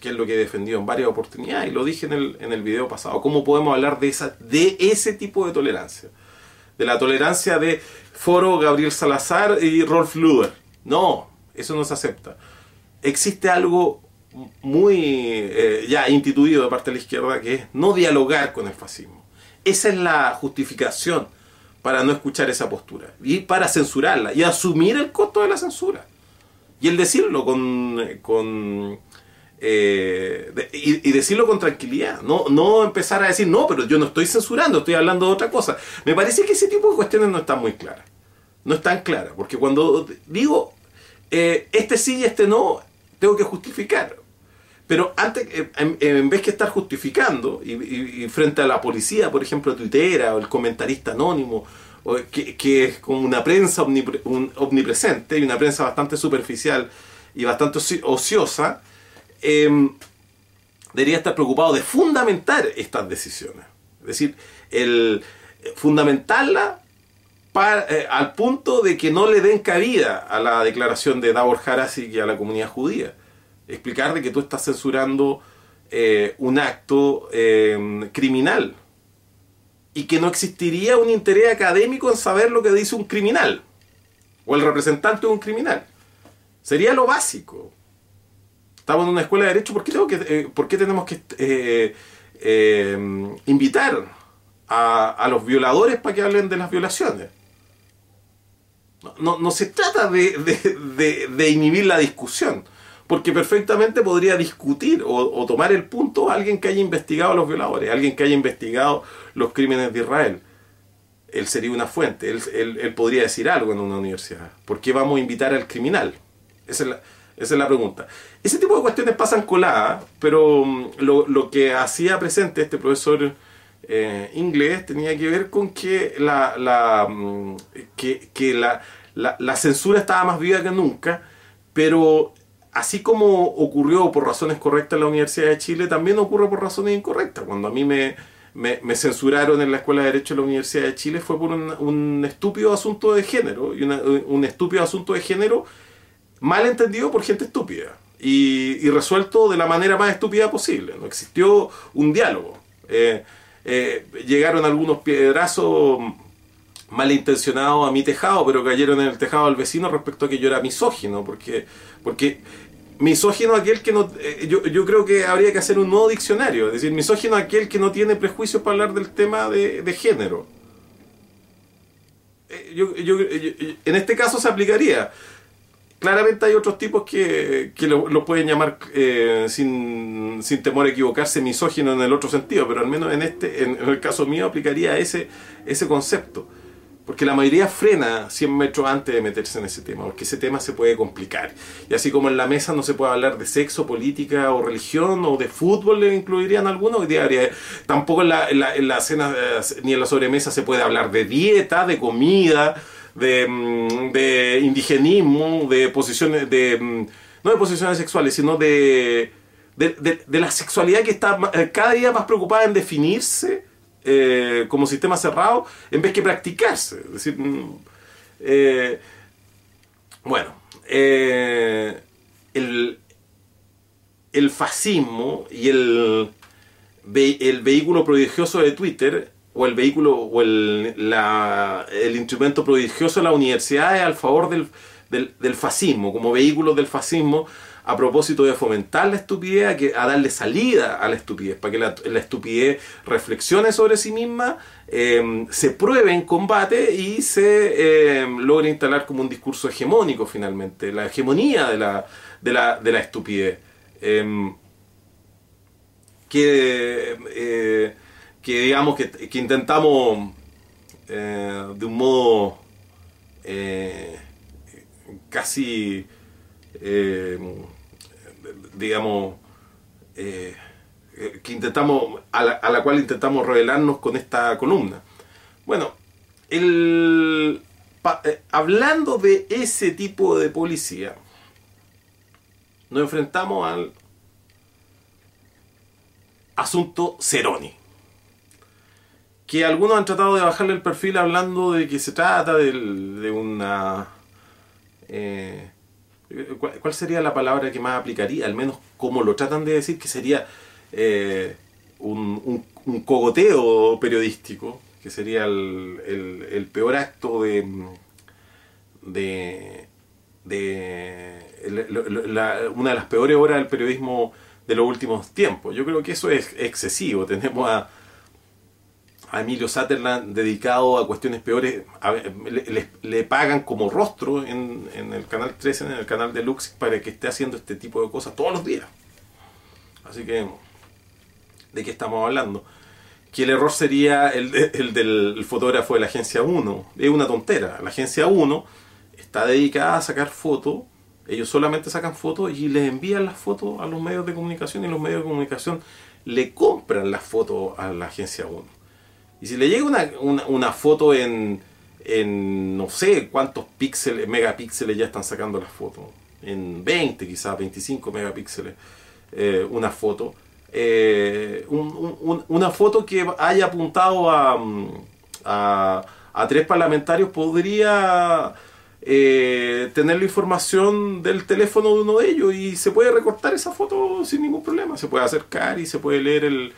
que es lo que he defendido en varias oportunidades, y lo dije en el, en el video pasado, cómo podemos hablar de, esa, de ese tipo de tolerancia. De la tolerancia de Foro, Gabriel Salazar y Rolf Luder. No, eso no se acepta. Existe algo muy eh, ya instituido de parte de la izquierda que es no dialogar con el fascismo. Esa es la justificación para no escuchar esa postura y para censurarla y asumir el costo de la censura. Y el decirlo con, con eh, y, decirlo con tranquilidad, no, no empezar a decir, no, pero yo no estoy censurando, estoy hablando de otra cosa. Me parece que ese tipo de cuestiones no están muy claras. No están claras, porque cuando digo eh, este sí y este no, tengo que justificar. Pero antes, eh, en, vez que estar justificando, y, frente a la policía, por ejemplo, tuitera, o el comentarista anónimo, que, es como una prensa omnipresente, y una prensa bastante superficial y bastante ociosa, em, debería estar preocupado de fundamentar estas decisiones. Es decir, el fundamentarla eh, al punto de que no le den cabida a la declaración de Davor Harasi y a la comunidad judía explicar de que tú estás censurando eh, un acto eh, criminal y que no existiría un interés académico en saber lo que dice un criminal o el representante de un criminal. Sería lo básico. Estamos en una escuela de derecho, ¿por qué, tengo que, eh, ¿por qué tenemos que invitar a, los violadores para que hablen de las violaciones? No, se trata de inhibir la discusión porque perfectamente podría discutir o, tomar el punto alguien que haya investigado a los violadores, alguien que haya investigado los crímenes de Israel. Él sería una fuente, él, podría decir algo en una universidad. ¿Por qué vamos a invitar al criminal? Esa es la, pregunta. Ese tipo de cuestiones pasan coladas, pero mm, lo, que hacía presente este profesor eh, inglés tenía que ver con que la, la mm, que, la, la censura estaba más viva que nunca, pero así como ocurrió por razones correctas en la Universidad de Chile, también ocurre por razones incorrectas. Cuando a mí me, censuraron en la Escuela de Derecho de la Universidad de Chile fue por un, estúpido asunto de género, y un estúpido asunto de género mal entendido por gente estúpida y, resuelto de la manera más estúpida posible. No existió un diálogo. Eh, eh, llegaron algunos piedrazos malintencionados a mi tejado, pero cayeron en el tejado del vecino respecto a que yo era misógino, porque, porque misógino aquel que no... Eh, yo, yo, creo que habría que hacer un nuevo diccionario, es decir, misógino aquel que no tiene prejuicios para hablar del tema de, de género. Eh, yo, yo, en este caso se aplicaría. Claramente hay otros tipos que, que lo, pueden llamar eh, sin, sin, temor a equivocarse misógino en el otro sentido, pero al menos en este en el caso mío aplicaría ese, ese concepto. Porque la mayoría frena 100 metros antes de meterse en ese tema, porque ese tema se puede complicar. Y así como en la mesa no se puede hablar de sexo, política o religión o de fútbol, le incluirían algunos, tampoco en la, en, la, cena eh, ni en la sobremesa se puede hablar de dieta, de comida, de, mm, indigenismo, de posiciones, de, mm, no de posiciones sexuales, sino de, de, de la sexualidad que está eh, cada día más preocupada en definirse eh, como sistema cerrado en vez que practicarse. Decir, mm, eh, bueno, eh, el, el, fascismo y el, el vehículo prodigioso de Twitter o el vehículo o el, el instrumento prodigioso de la universidad al favor del, del, del fascismo, como vehículo del fascismo a propósito de fomentar la estupidez, a, que, a darle salida a la estupidez, para que la, estupidez reflexione sobre sí misma, em, se pruebe en combate y se em, logre instalar como un discurso hegemónico finalmente, la hegemonía de la, de la, de la estupidez. Em, que, eh, que digamos que, que intentamos eh, de un modo eh, casi digamos, eh, que intentamos, a la, cual intentamos revelarnos con esta columna. Bueno, el, eh, hablando de ese tipo de policía, nos enfrentamos al asunto Ceroni. Que algunos han tratado de bajarle el perfil hablando de que se trata de, una eh, ¿Cuál sería la palabra que más aplicaría? Al menos como lo tratan de decir, que sería eh, un, cogoteo periodístico, que sería el, peor acto de, de, una de las peores horas del periodismo de los últimos tiempos. Yo creo que eso es excesivo. Tenemos a, a Emilio Sutherland dedicado a cuestiones peores, le, pagan como rostro en, el canal 13, en el canal de Lux, para que esté haciendo este tipo de cosas todos los días. Así que, ¿de qué estamos hablando? Que el error sería el, el del fotógrafo de la agencia 1. Es una tontera. La agencia 1 está dedicada a sacar fotos. Ellos solamente sacan fotos y les envían las fotos a los medios de comunicación y los medios de comunicación le compran las fotos a la agencia 1. Y si le llega una, foto en, en, no sé cuántos píxeles, megapíxeles ya están sacando las fotos, en 20 quizás, 25 megapíxeles, eh, una foto, eh, una foto que haya apuntado a, a, tres parlamentarios podría eh, tener la información del teléfono de uno de ellos y se puede recortar esa foto sin ningún problema, se puede acercar y se puede leer el,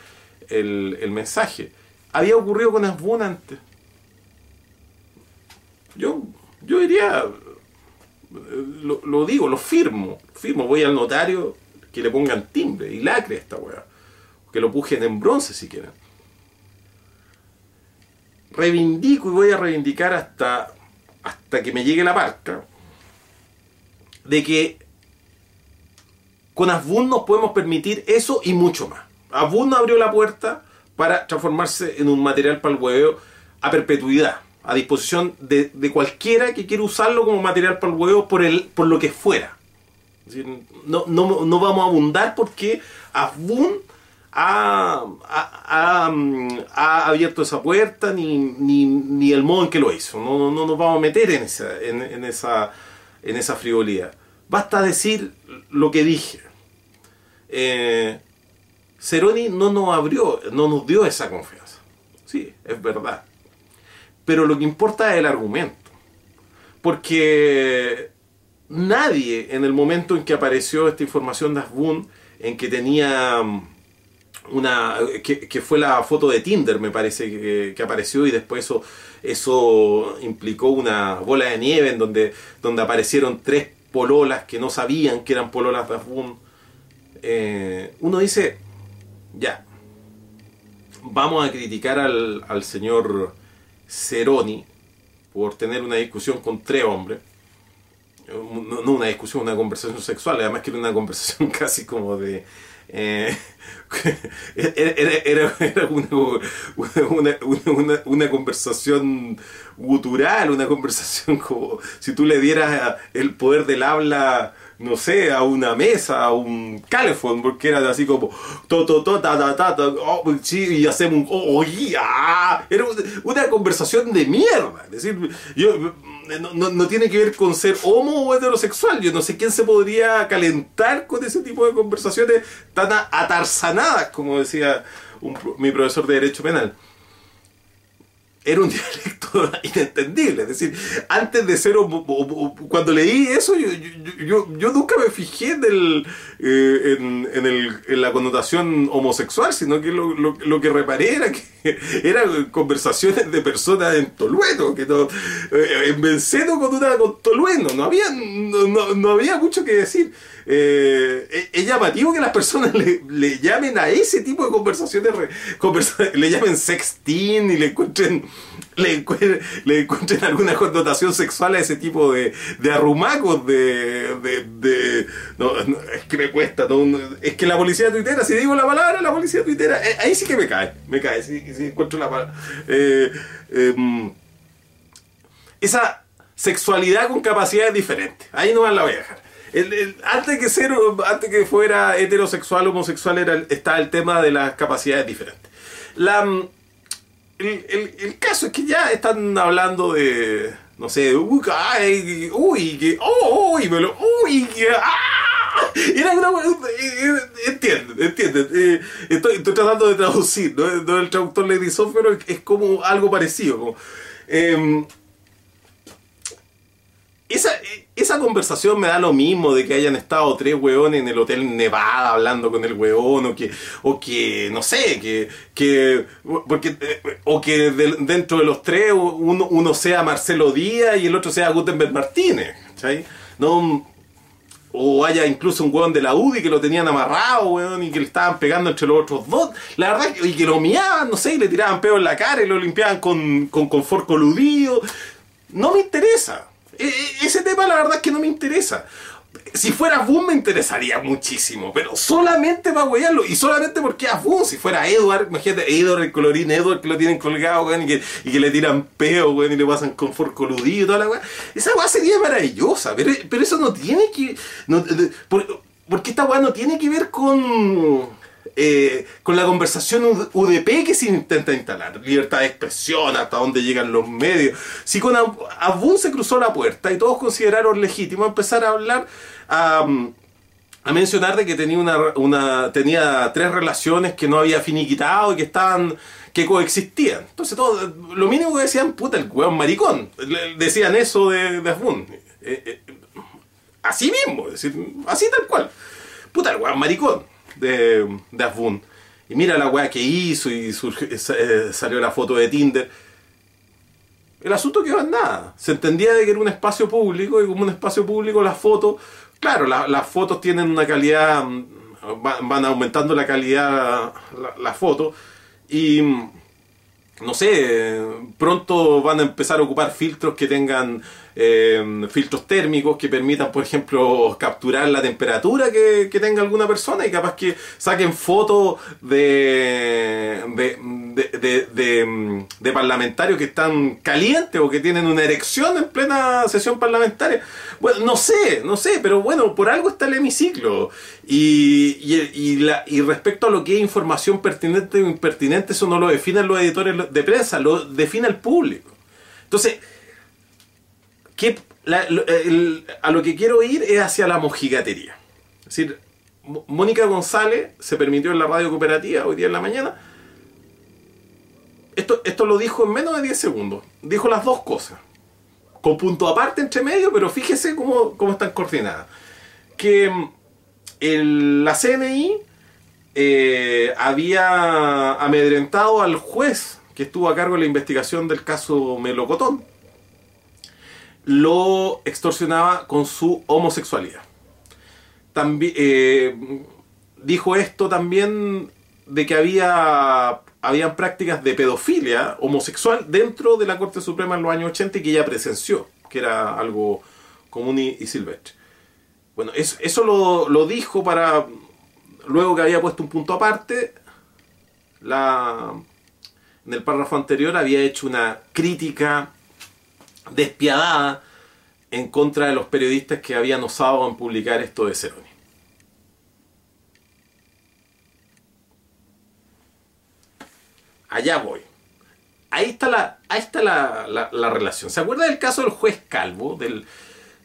el mensaje había ocurrido con Asbun antes. Yo, yo diría, lo, digo, lo firmo, firmo, voy al notario que le pongan timbre y lacre a esta weá. Que lo pujen en bronce si quieren. Reivindico y voy a reivindicar hasta, hasta que me llegue la marca de que con Asbun nos podemos permitir eso y mucho más. Asbun abrió la puerta para transformarse en un material para el huevo a perpetuidad, a disposición de, cualquiera que quiera usarlo como material para el huevo por, el, por lo que fuera. no, no, vamos a abundar porque Afbun ha, ha, abierto esa puerta ni, ni, el modo en que lo hizo. No, no nos vamos a meter en esa, en, esa, en esa frivolidad. Basta decir lo que dije. Eh, Ceroni no nos abrió, no nos dio esa confianza. Sí, es verdad. Pero lo que importa es el argumento. Porque nadie en el momento en que apareció esta información de Asbun, en que tenía mm, una. Que, fue la foto de Tinder, me parece, que, apareció y después eso, eso implicó una bola de nieve en donde, donde aparecieron tres pololas que no sabían que eran pololas de Asbun. Eh, uno dice, ya. Vamos a criticar al, al señor Ceroni por tener una discusión con tres hombres. No, una discusión, una conversación sexual, además que era una conversación casi como de... Eh, era, una, una, una, conversación gutural, una conversación como si tú le dieras el poder del habla no sé, a una mesa, a un calefón, porque era así como, to, to, to, ta, ta, ta, oh, sí, y hacemos un, oh, oh era una conversación de mierda. Es decir, yo, no, no, tiene que ver con ser homo o heterosexual. Yo no sé quién se podría calentar con ese tipo de conversaciones tan atarzanadas, como decía mi profesor de Derecho Penal era un dialecto inentendible. Es decir, antes de ser, cuando leí eso, yo, yo, yo, nunca me fijé en, el, eh, en, el, en, la connotación homosexual, sino que lo, lo, lo, que reparé era que eran conversaciones de personas en Tolueno, que no, eh, en Vencedo con una con Tolueno, no había, no, no había mucho que decir. Eh, es llamativo que las personas le, llamen a ese tipo de conversaciones, le llamen sexting y le encuentren, le, encuentren, alguna connotación sexual a ese tipo de, de arrumacos, de, de, no, es que me cuesta, es que la policía tuitera, si digo la palabra, la policía tuitera, eh, ahí sí que me cae, me cae, si, encuentro la palabra. Eh, em, esa sexualidad con capacidades diferentes, ahí no la voy a dejar antes que ser, antes que fuera heterosexual homosexual era, está el tema de las capacidades diferentes. La, mm, el, caso es que ya están hablando de, no sé, uy, uy, que, oh, uy, me lo, uy, que, ah, era una, entiende, entiende, eh, estoy, tratando de traducir, ¿no? el traductor le dice, es como algo parecido, como, em, esa, esa conversación me da lo mismo de que hayan estado tres weones en el Hotel Nevada hablando con el weón o que, o que no sé, que, que porque, o que dentro de los tres uno, uno sea Marcelo Díaz y el otro sea Gutenberg Martínez, ¿cachai? No, o haya incluso un weón de la UDI que lo tenían amarrado, weón, y que le estaban pegando entre los otros dos. La verdad, y que lo miaban, no sé, y le tiraban peo en la cara y lo limpiaban con, con confort coludido. No me interesa. E, e, ese tema la verdad es que no me interesa. Si fuera Boom me interesaría muchísimo, pero solamente para huearlo y solamente porque es Boom. Si fuera Edward, imagínate, Edward, el colorín Edward que lo tienen colgado, weón, y que, le tiran peo, weón, y le pasan confort coludido y toda la weón. Esa weá sería maravillosa, pero, pero eso no tiene que. No, porque esta weá no tiene que ver con eh, con la conversación UDP que se intenta instalar, libertad de expresión, hasta dónde llegan los medios. Si con Abun se cruzó la puerta y todos consideraron legítimo empezar a hablar, a, mencionar de que tenía, una, tenía tres relaciones que no había finiquitado y que estaban que coexistían. Entonces todo, lo mínimo que decían, puta, el hueón maricón. Decían eso de, de Abun. Eh, eh, así mismo, decir, así tal cual. Puta, el hueón maricón de, de Y mira la weá que hizo y eh, salió la foto de Tinder. El asunto quedó en nada. Se entendía de que era un espacio público y como un espacio público las fotos, claro, las fotos tienen una calidad, mm, van aumentando la calidad las fotos y mm, no sé, pronto van a empezar a ocupar filtros que tengan eh, filtros térmicos que permitan, por ejemplo, capturar la temperatura que, tenga alguna persona y capaz que saquen fotos de, de, de, parlamentarios que están calientes o que tienen una erección en plena sesión parlamentaria. Bueno, no sé, no sé, pero bueno, por algo está el hemiciclo. Y, y respecto a lo que es información pertinente o impertinente, eso no lo definen los editores de prensa, lo define el público. Entonces, a lo que quiero ir es hacia la mojigatería. Es decir, Mónica González se permitió en la radio cooperativa hoy día en la mañana. Esto, esto lo dijo en menos de 10 segundos. Dijo las dos cosas. Con punto aparte entre medio, pero fíjese cómo, están coordinadas. Que mm, la CNI eh, había amedrentado al juez que estuvo a cargo de la investigación del caso Melocotón lo extorsionaba con su homosexualidad. También, eh, dijo esto también de que había prácticas de pedofilia homosexual dentro de la Corte Suprema en los años 80 y que ella presenció, que era algo común y, silvestre. Bueno, eso, eso lo, lo, dijo para, luego que había puesto un punto aparte, la, en el párrafo anterior había hecho una crítica despiadada en contra de los periodistas que habían osado en publicar esto de Ceroni. Allá voy. Ahí está la, ahí está la, relación. ¿Se acuerda del caso del juez Calvo? Del,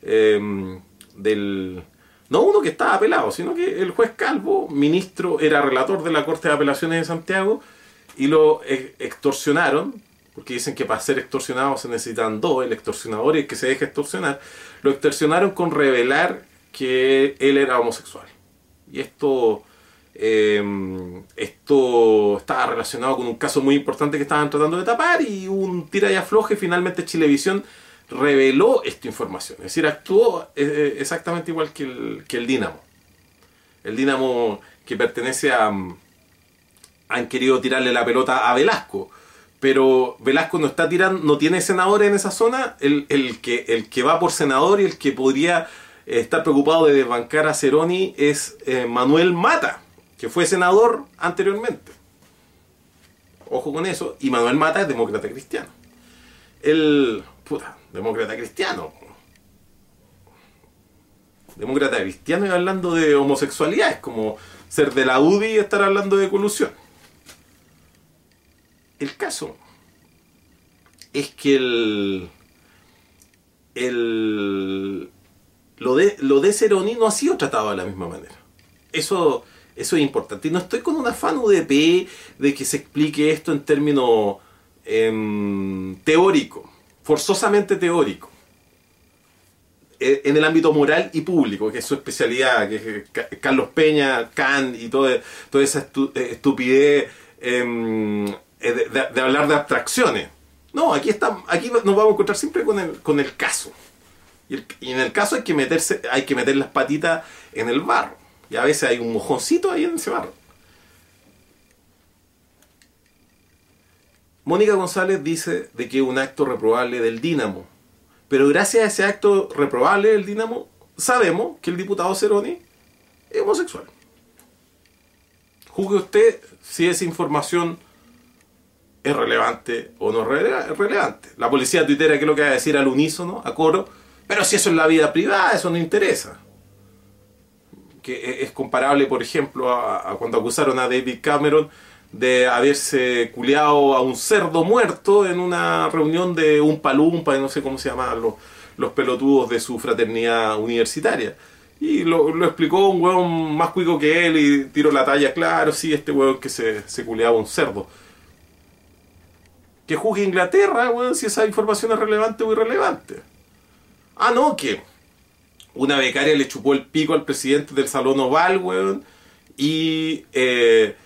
em, del, no uno que estaba apelado, sino que el juez Calvo, ministro, era relator de la Corte de Apelaciones de Santiago y lo extorsionaron porque dicen que para ser extorsionado se necesitan dos, el extorsionador y el que se deja extorsionar, lo extorsionaron con revelar que él era homosexual. Y esto, em, esto estaba relacionado con un caso muy importante que estaban tratando de tapar y un tira y afloje, finalmente Chilevisión reveló esta información. Es decir, actuó eh, exactamente igual que el, que el Dinamo. El Dinamo que pertenece a... Han querido tirarle la pelota a Velasco pero Velasco no está tirando, no tiene senadores en esa zona, el, que, va por senador y el que podría eh, estar preocupado de desbancar a Ceroni es eh, Manuel Mata, que fue senador anteriormente. Ojo con eso, y Manuel Mata es demócrata cristiano. El, puta, demócrata cristiano. Demócrata cristiano y hablando de homosexualidad, es como ser de la UDI y estar hablando de colusión. El caso es que el, el, lo, de, lo de Ceroni no ha sido tratado de la misma manera. Eso, eso es importante. Y no estoy con un afán UDP de que se explique esto en términos em, teóricos, forzosamente teóricos. eh, en el ámbito moral y público, que es su especialidad, que es Carlos Peña, Kant y todo, toda esa estupidez em, de, hablar de abstracciones. No, aquí, está, aquí nos vamos a encontrar siempre con el, con el caso. Y, en el caso hay que, meterse, hay que meter las patitas en el barro. Y a veces hay un mojoncito ahí en ese barro. Mónica González dice de que un acto reprobable del Dínamo. Pero gracias a ese acto reprobable del Dínamo, sabemos que el diputado Ceroni es homosexual. Juzgue usted si esa información es relevante o no es relevante. La policía tuitera, ¿qué es lo que va a decir al unísono, a coro? Pero si eso es la vida privada, eso no interesa. Que es comparable, por ejemplo, a cuando acusaron a David Cameron de haberse culeado a un cerdo muerto en una reunión de un palumpa, no sé cómo se llamaban los, los pelotudos de su fraternidad universitaria. Y lo, explicó un hueón más cuico que él y tiró la talla, claro, sí, este hueón que se, se culeaba un cerdo. Que juzgue Inglaterra, weón, si esa información es relevante o irrelevante. Ah, no, que una becaria le chupó el pico al presidente del Salón Oval, weón, y eh,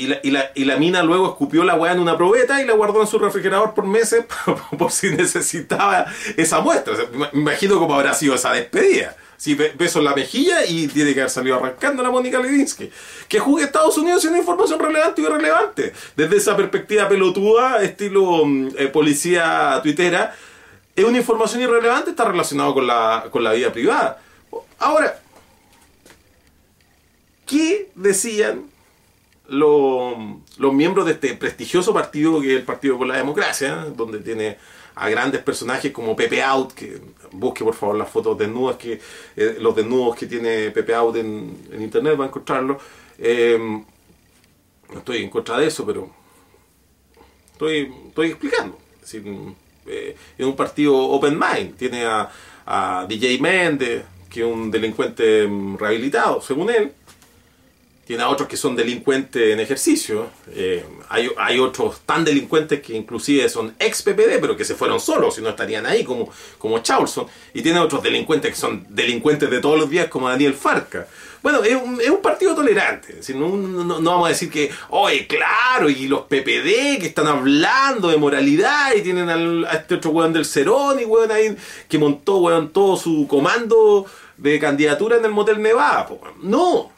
y la, y, la, y la, mina luego escupió la weá en una probeta y la guardó en su refrigerador por meses por si necesitaba esa muestra. me imagino cómo habrá sido esa despedida. Si beso en la mejilla y tiene que haber salido arrancando la Mónica Lewinsky. Que jugue Estados Unidos sin información relevante y irrelevante. Desde esa perspectiva pelotuda, estilo mm, eh, policía tuitera, es una información irrelevante, está relacionado con la, con la vida privada. Ahora, ¿qué decían los miembros de este prestigioso partido que es el Partido por la Democracia, donde tiene a grandes personajes como Pepe Out, que busque por favor las fotos desnudas que eh, los desnudos que tiene Pepe Out en, internet va a encontrarlo. Em, no estoy en contra de eso, pero estoy, estoy explicando. Es, eh, un partido open mind, tiene a, DJ Méndez, que es un delincuente em, rehabilitado, según él, tiene a otros que son delincuentes en ejercicio. Eh, hay, hay, otros tan delincuentes que inclusive son ex PPD, pero que se fueron solos y no estarían ahí, como, como Chaulson. Y tiene otros delincuentes que son delincuentes de todos los días, como Daniel Farca. Bueno, es un, es un partido tolerante. no, no, vamos a decir que, oye, claro, y los PPD que están hablando de moralidad y tienen a este otro weón del Cerón y weón ahí que montó weón todo su comando de candidatura en el Motel Nevada. no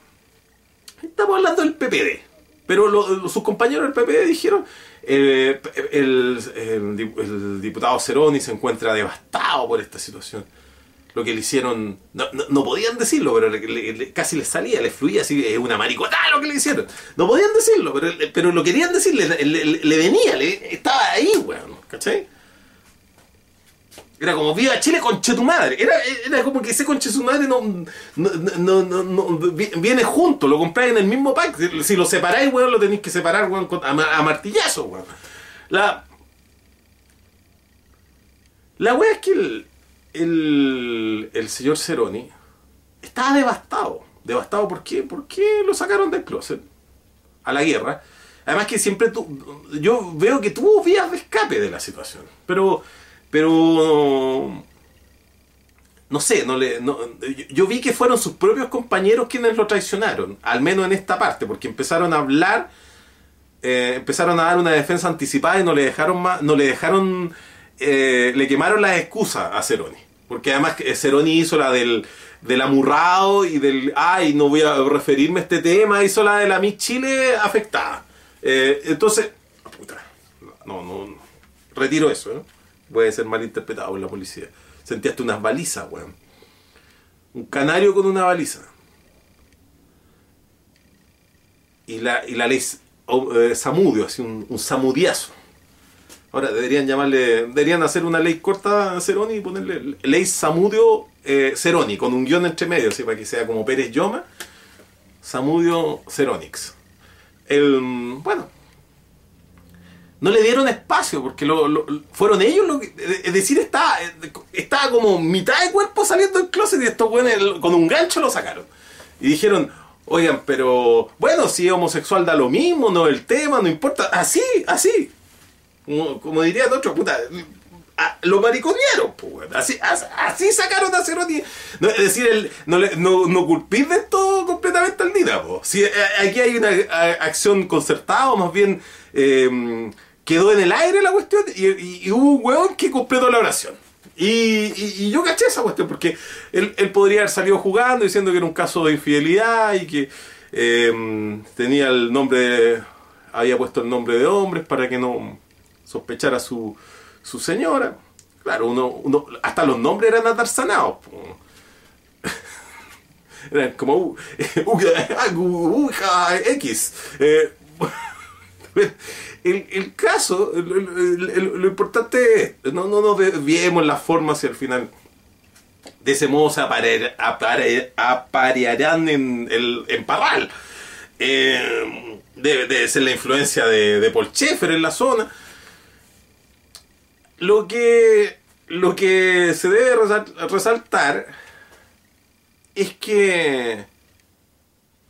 Estamos hablando del PPD. Pero sus compañeros del PPD dijeron, eh, el, diputado Ceroni se encuentra devastado por esta situación. Lo que le hicieron, no, podían decirlo, pero casi les salía, les fluía así, es una maricotada lo que le hicieron. No podían decirlo, pero, pero lo querían decir, le, venía, estaba ahí, weón, ¿cachai? Era como, viva Chile, conche tu madre. Era, era como que ese conche su madre no, no, no, no, viene junto, lo compráis en el mismo pack. Si, lo separáis, weón, lo tenéis que separar, weón, a, martillazo, weón. La, la weá es que el, el, el señor Ceroni estaba devastado. ¿Devastado por qué? Porque lo sacaron del closet a la guerra. Además que siempre tú, yo veo que tuvo vías de escape de la situación. Pero pero no sé, no le, yo vi que fueron sus propios compañeros quienes lo traicionaron, al menos en esta parte, porque empezaron a hablar, eh, empezaron a dar una defensa anticipada y no le dejaron más, no le dejaron, eh, le quemaron las excusas a Ceroni, porque además Ceroni hizo la del, del amurrado y del, ay, no voy a referirme a este tema, hizo la de la Miss Chile afectada. Eh, entonces, puta, no, no, retiro eso, ¿no? puede ser mal interpretado por la policía. Sentíaste unas balizas, weón. Un canario con una baliza. Y la, y la ley eh, Samudio, así un, un, samudiazo. Ahora deberían llamarle, deberían hacer una ley corta a Ceroni y ponerle ley Samudio eh, Ceroni, con un guion entre medio, así para que sea como Pérez Yoma. Samudio Ceronix. El, bueno, no le dieron espacio, porque lo, fueron ellos lo que, es decir, estaba, estaba como mitad de cuerpo saliendo del closet y estos güeyes con un gancho lo sacaron. Y dijeron, oigan, pero bueno, si es homosexual da lo mismo, no el tema, no importa, así, así. Como, diría el otro, puta, a- lo mariconearon, pues. Así, as- así sacaron a Ceroni. No, es decir, no, no, no culpís de esto completamente al Dina, po. Si, aquí hay una acción concertada, o más bien eh, quedó en el aire la cuestión, y, hubo un weón que completó la oración. Y, yo caché esa cuestión, porque él, él podría haber salido jugando diciendo que era un caso de infidelidad y que eh, tenía el nombre, de- había puesto el nombre de hombres para que no sospechara su, su señora. Claro, uno, uno, hasta los nombres eran atarzanados. Eran como X. Eh, el, el caso, lo importante es, no, no nos desviemos las formas y al final de ese modo se apare- apare- aparearán en, el, en Parral. Eh, debe, debe ser la influencia de, de Paul Schaeffer en la zona. Lo que, lo que se debe resal- resaltar es que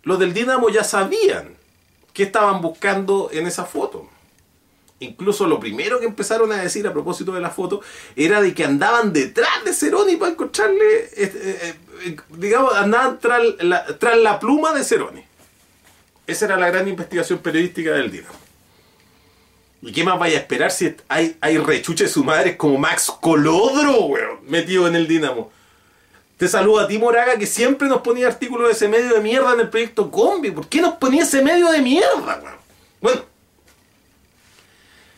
los del Dinamo ya sabían que estaban buscando en esa foto. Incluso lo primero que empezaron a decir a propósito de la foto era de que andaban detrás de Ceroni para encontrarle, eh, eh, eh, digamos, andaban tras la, tras la pluma de Ceroni. Esa era la gran investigación periodística del Dinamo. ¿Y qué más vaya a esperar si hay, hay rechuches su madre como Max Colodro, weón, metido en el Dinamo? Te saludo a ti, Moraga, que siempre nos ponía artículos de ese medio de mierda en el proyecto Combi. ¿Por qué nos ponía ese medio de mierda, weón? Bueno,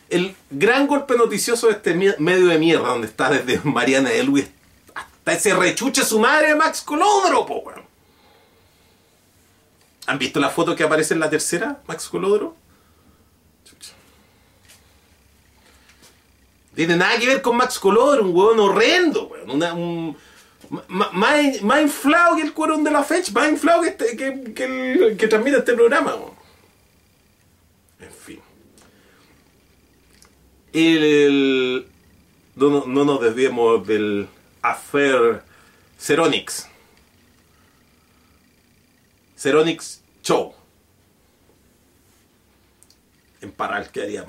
el gran golpe noticioso de este medio de mierda, donde está desde Mariana Elwis hasta ese rechuche su madre de Max Colodro, po, weón. ¿Han visto la foto que aparece en la tercera, Max Colodro? Chucha. Tiene nada que ver con Max Colodro, un huevón horrendo, weón. Un, más, más inflado que el cuerón de la fecha, más inflado que, este- que, que el que transmite este programa, weón. En fin. El, no, no- no nos desviemos del affair Ceronix. Ceronix Show. En Parral quedaría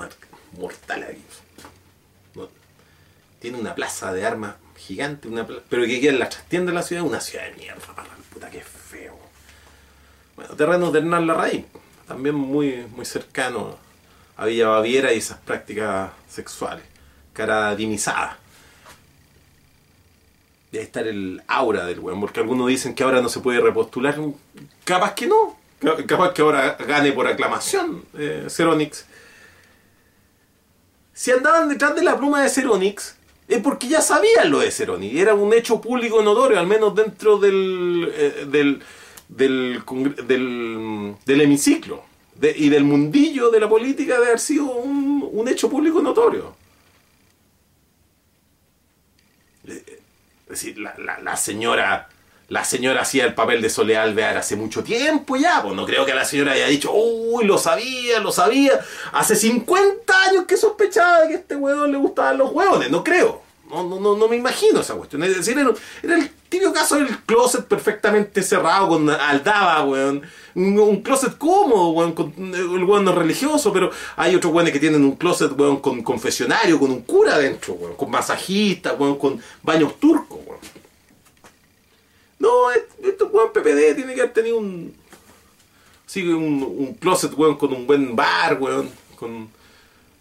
mortal aquí. Tiene una plaza de armas gigante, una pla- pero que queda en la trastienda de la ciudad, una ciudad de mierda, Parral, puta que feo. Bueno, terreno de Hernán Larraín, también muy, muy cercano a Villa Baviera y esas prácticas sexuales, cara dimizada. Debe estar el aura del weón, porque algunos dicen que ahora no se puede repostular. Capaz que no. Ca- Capaz que ahora gane por aclamación eh, Ceronix. Si andaban detrás de la pluma de Ceronix, es porque ya sabían lo de Ceronix. Era un hecho público notorio, al menos dentro del, eh, del, del, del, del hemiciclo y del mundillo de la política de haber sido un, un hecho público notorio. Es decir, la- la señora la señora hacía el papel de Soledad Alvear hace mucho tiempo ya, pues no creo que la señora haya dicho, uy, lo sabía, lo sabía, hace 50 años que sospechaba de que a este huevón le gustaban los huevones, no creo, no, no, no, no me imagino esa cuestión, es decir, era, el típico caso del closet perfectamente cerrado con aldaba, weón, un, closet cómodo, weón, con, el weón no religioso, pero hay otros weones que tienen un closet, weón, con confesionario, con un cura adentro, weón, con masajista, weón, con baños turcos, weón. No, esto, weón, PPD tiene que haber tenido un. Sí, un, un closet, weón, con un buen bar, weón, con,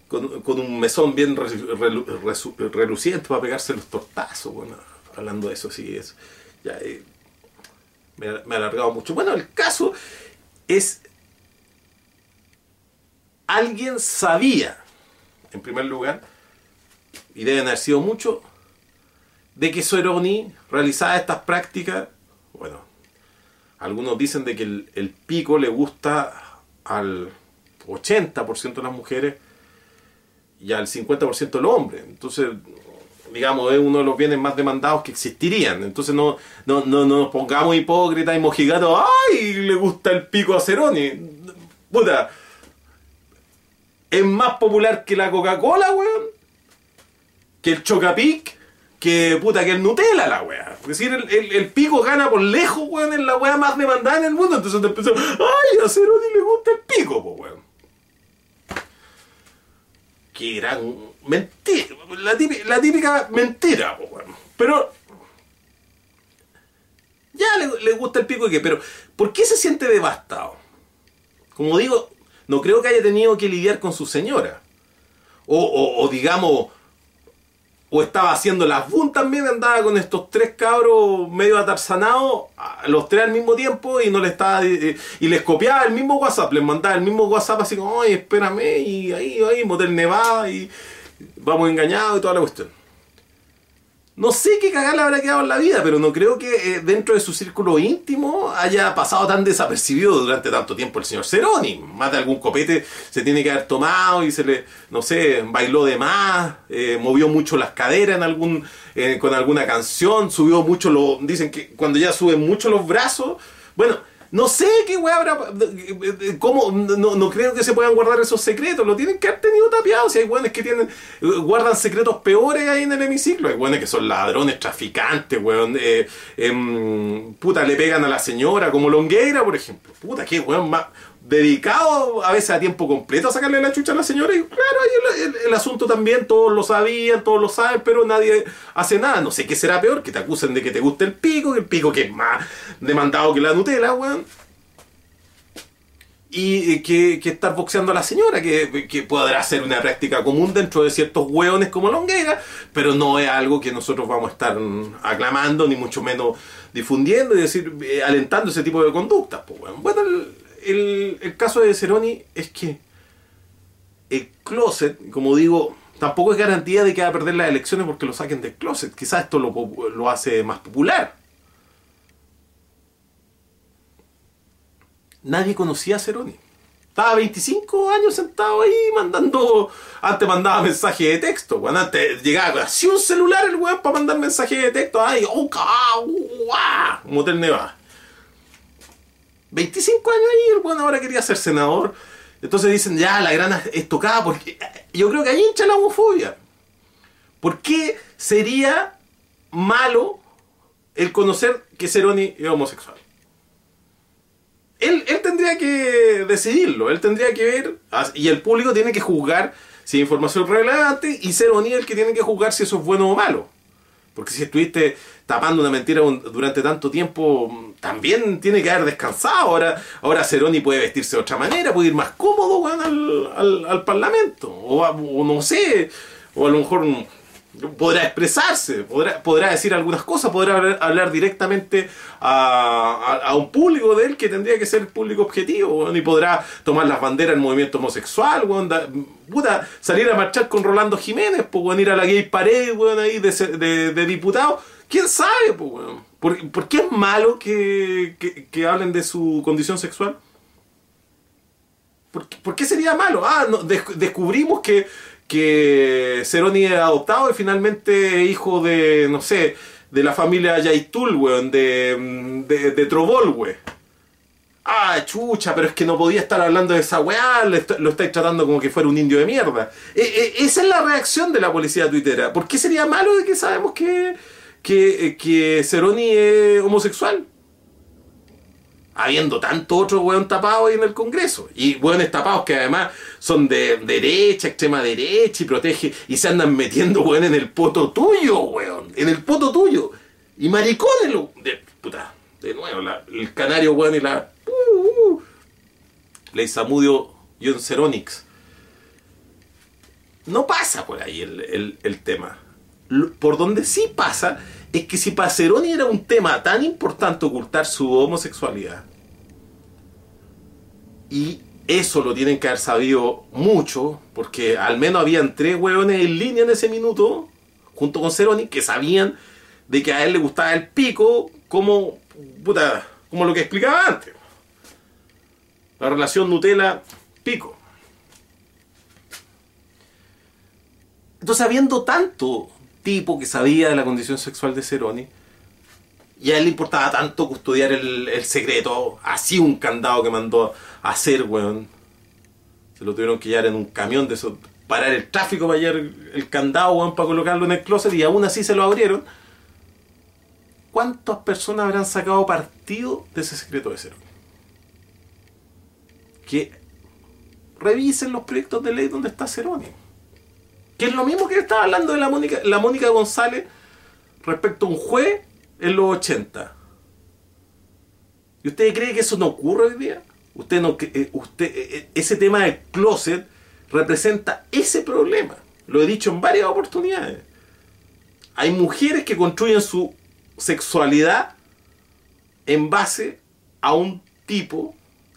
con, con un mesón bien reluciente para pegarse los tortazos, weón. Hablando de eso, sí, es. Ya, eh, me, me ha alargado mucho. Bueno, el caso es. Alguien sabía, en primer lugar, y deben haber sido muchos, de que Soroni realizaba estas prácticas, bueno, algunos dicen de que el, el pico le gusta al 80% de las mujeres y al 50% de los hombres. Entonces, digamos, es uno de los bienes más demandados que existirían. Entonces no, no, no, no nos pongamos hipócritas y mojigatos, ¡ay! Le gusta el pico a Ceroni. Puta, es más popular que la Coca-Cola, weón. Que el Chocapic, que puta, que el Nutella, la weá. Es decir, el, el- pico gana por lejos, weón, es la weá más demandada en el mundo. Entonces te empezó, ¡ay! A Ceroni le gusta el pico, po, weón. Qué gran, mentira, la típica, mentira, po, weón. pero ya le, gusta el pico y qué, pero ¿por qué se siente devastado? Como digo, no creo que haya tenido que lidiar con su señora. O digamos, o estaba haciendo las boom también, andaba con estos tres cabros medio atarzanados, los tres al mismo tiempo, y no le estaba eh, y les copiaba el mismo WhatsApp, les mandaba el mismo WhatsApp así como, oye, espérame, y ahí, ahí, Motel Nevada, y vamos engañados y toda la cuestión. No sé qué cagar le habrá quedado en la vida, pero no creo que eh, dentro de su círculo íntimo haya pasado tan desapercibido durante tanto tiempo el señor Ceroni. Más de algún copete se tiene que haber tomado y se le, no sé, bailó de más, eh, movió mucho las caderas en algún, eh, con alguna canción, subió mucho los, dicen que cuando ya suben mucho los brazos, bueno, no sé qué weá habrá, cómo, no, no creo que se puedan guardar esos secretos, lo tienen que haber tenido tapiados, si hay weones que tienen, guardan secretos peores ahí en el hemiciclo, hay weones que son ladrones, traficantes, weón, eh, em, puta, le pegan a la señora, como Longueira, por ejemplo, puta, qué weón más dedicado a veces a tiempo completo a sacarle la chucha a la señora y claro, el, el- asunto también, todos lo sabían, todos lo saben, pero nadie hace nada, no sé qué será peor, que te acusen de que te gusta el pico, el pico que es más demandado que la Nutella, weón y que, que estar boxeando a la señora, que, que podrá ser una práctica común dentro de ciertos hueones como Longuera, pero no es algo que nosotros vamos a estar aclamando, ni mucho menos difundiendo y decir, eh, alentando ese tipo de conductas. pues, weón. Bueno, el, el- caso de Ceroni es que el closet, como digo, tampoco es garantía de que va a perder las elecciones porque lo saquen del closet. Quizás esto lo, lo hace más popular. nadie conocía a Ceroni. Estaba 25 años sentado ahí mandando. Antes mandaba mensajes de texto, weón. Antes llegaba así un celular el weón para mandar mensajes de texto. Ay, oh, ca- uah, Motel Nevada. 25 años ahí, el weón ahora quería ser senador. Entonces dicen, ya, la grana es tocada porque. Yo creo que ahí hincha la homofobia. ¿Por qué sería malo el conocer que Ceroni es homosexual? él, él tendría que decidirlo, él tendría que ver, y el público tiene que juzgar si hay información relevante, y Ceroni es el que tiene que juzgar si eso es bueno o malo. Porque si estuviste tapando una mentira durante tanto tiempo, también tiene que haber descansado. Ahora, ahora Ceroni puede vestirse de otra manera, puede ir más cómodo al, al- al Parlamento. O, o no sé, o a lo mejor podrá expresarse, podrá, podrá decir algunas cosas, podrá hablar, directamente a, a- un público de él que tendría que ser el público objetivo, weón, y podrá tomar las banderas del movimiento homosexual, weón, da- puta, salir a marchar con Rolando Jiménez, pues, ir a la gay weón, ahí de, de, de diputado. ¿Quién sabe, pues, weón? ¿Por, qué es malo que, que- hablen de su condición sexual? ¿Por, qué- sería malo? Ah, descubrimos que, que Ceroni era adoptado y finalmente hijo de, no sé, de la familia Yaitul, weón, de, de, de Trobol, weón. Ah, chucha, pero es que no podía estar hablando de esa weá, lo estáis tratando como que fuera un indio de mierda. E- e- esa es la reacción de la policía tuitera. ¿Por qué sería malo de que sabemos que, que, que Ceroni es homosexual? habiendo tanto otro weón tapado ahí en el Congreso. Y weones tapados que además son de derecha, extrema derecha y protege y se andan metiendo weón en el poto tuyo, weón. En el poto tuyo. Y maricones, lo, de, puta, de nuevo, la- el canario weón y la... Uh, uh, Leisamudio John Ceronix. No pasa por ahí el- el tema. Por donde sí pasa es que si para Ceroni era un tema tan importante ocultar su homosexualidad, y eso lo tienen que haber sabido mucho, porque al menos habían tres hueones en línea en ese minuto, junto con Ceroni, que sabían de que a él le gustaba el pico, como, puta, como lo que explicaba antes. La relación Nutella-pico. Entonces, habiendo tanto tipo que sabía de la condición sexual de Ceroni, y a él le importaba tanto custodiar el, secreto, así un candado que mandó hacer, weón. Se lo tuvieron que llevar en un camión de eso, parar el tráfico para llevar el, el candado, weón, para colocarlo en el closet, y aún así se lo abrieron. ¿Cuántas personas habrán sacado partido de ese secreto de Ceroni? Que revisen los proyectos de ley donde está Ceroni. Que es lo mismo que estaba hablando de la Mónica, la Mónica González respecto a un juez en los 80. ¿Y usted cree que eso no ocurre hoy día? Usted no, eh, usted, eh, eh, ese tema del closet representa ese problema. Lo he dicho en varias oportunidades. Hay mujeres que construyen su sexualidad en base a un tipo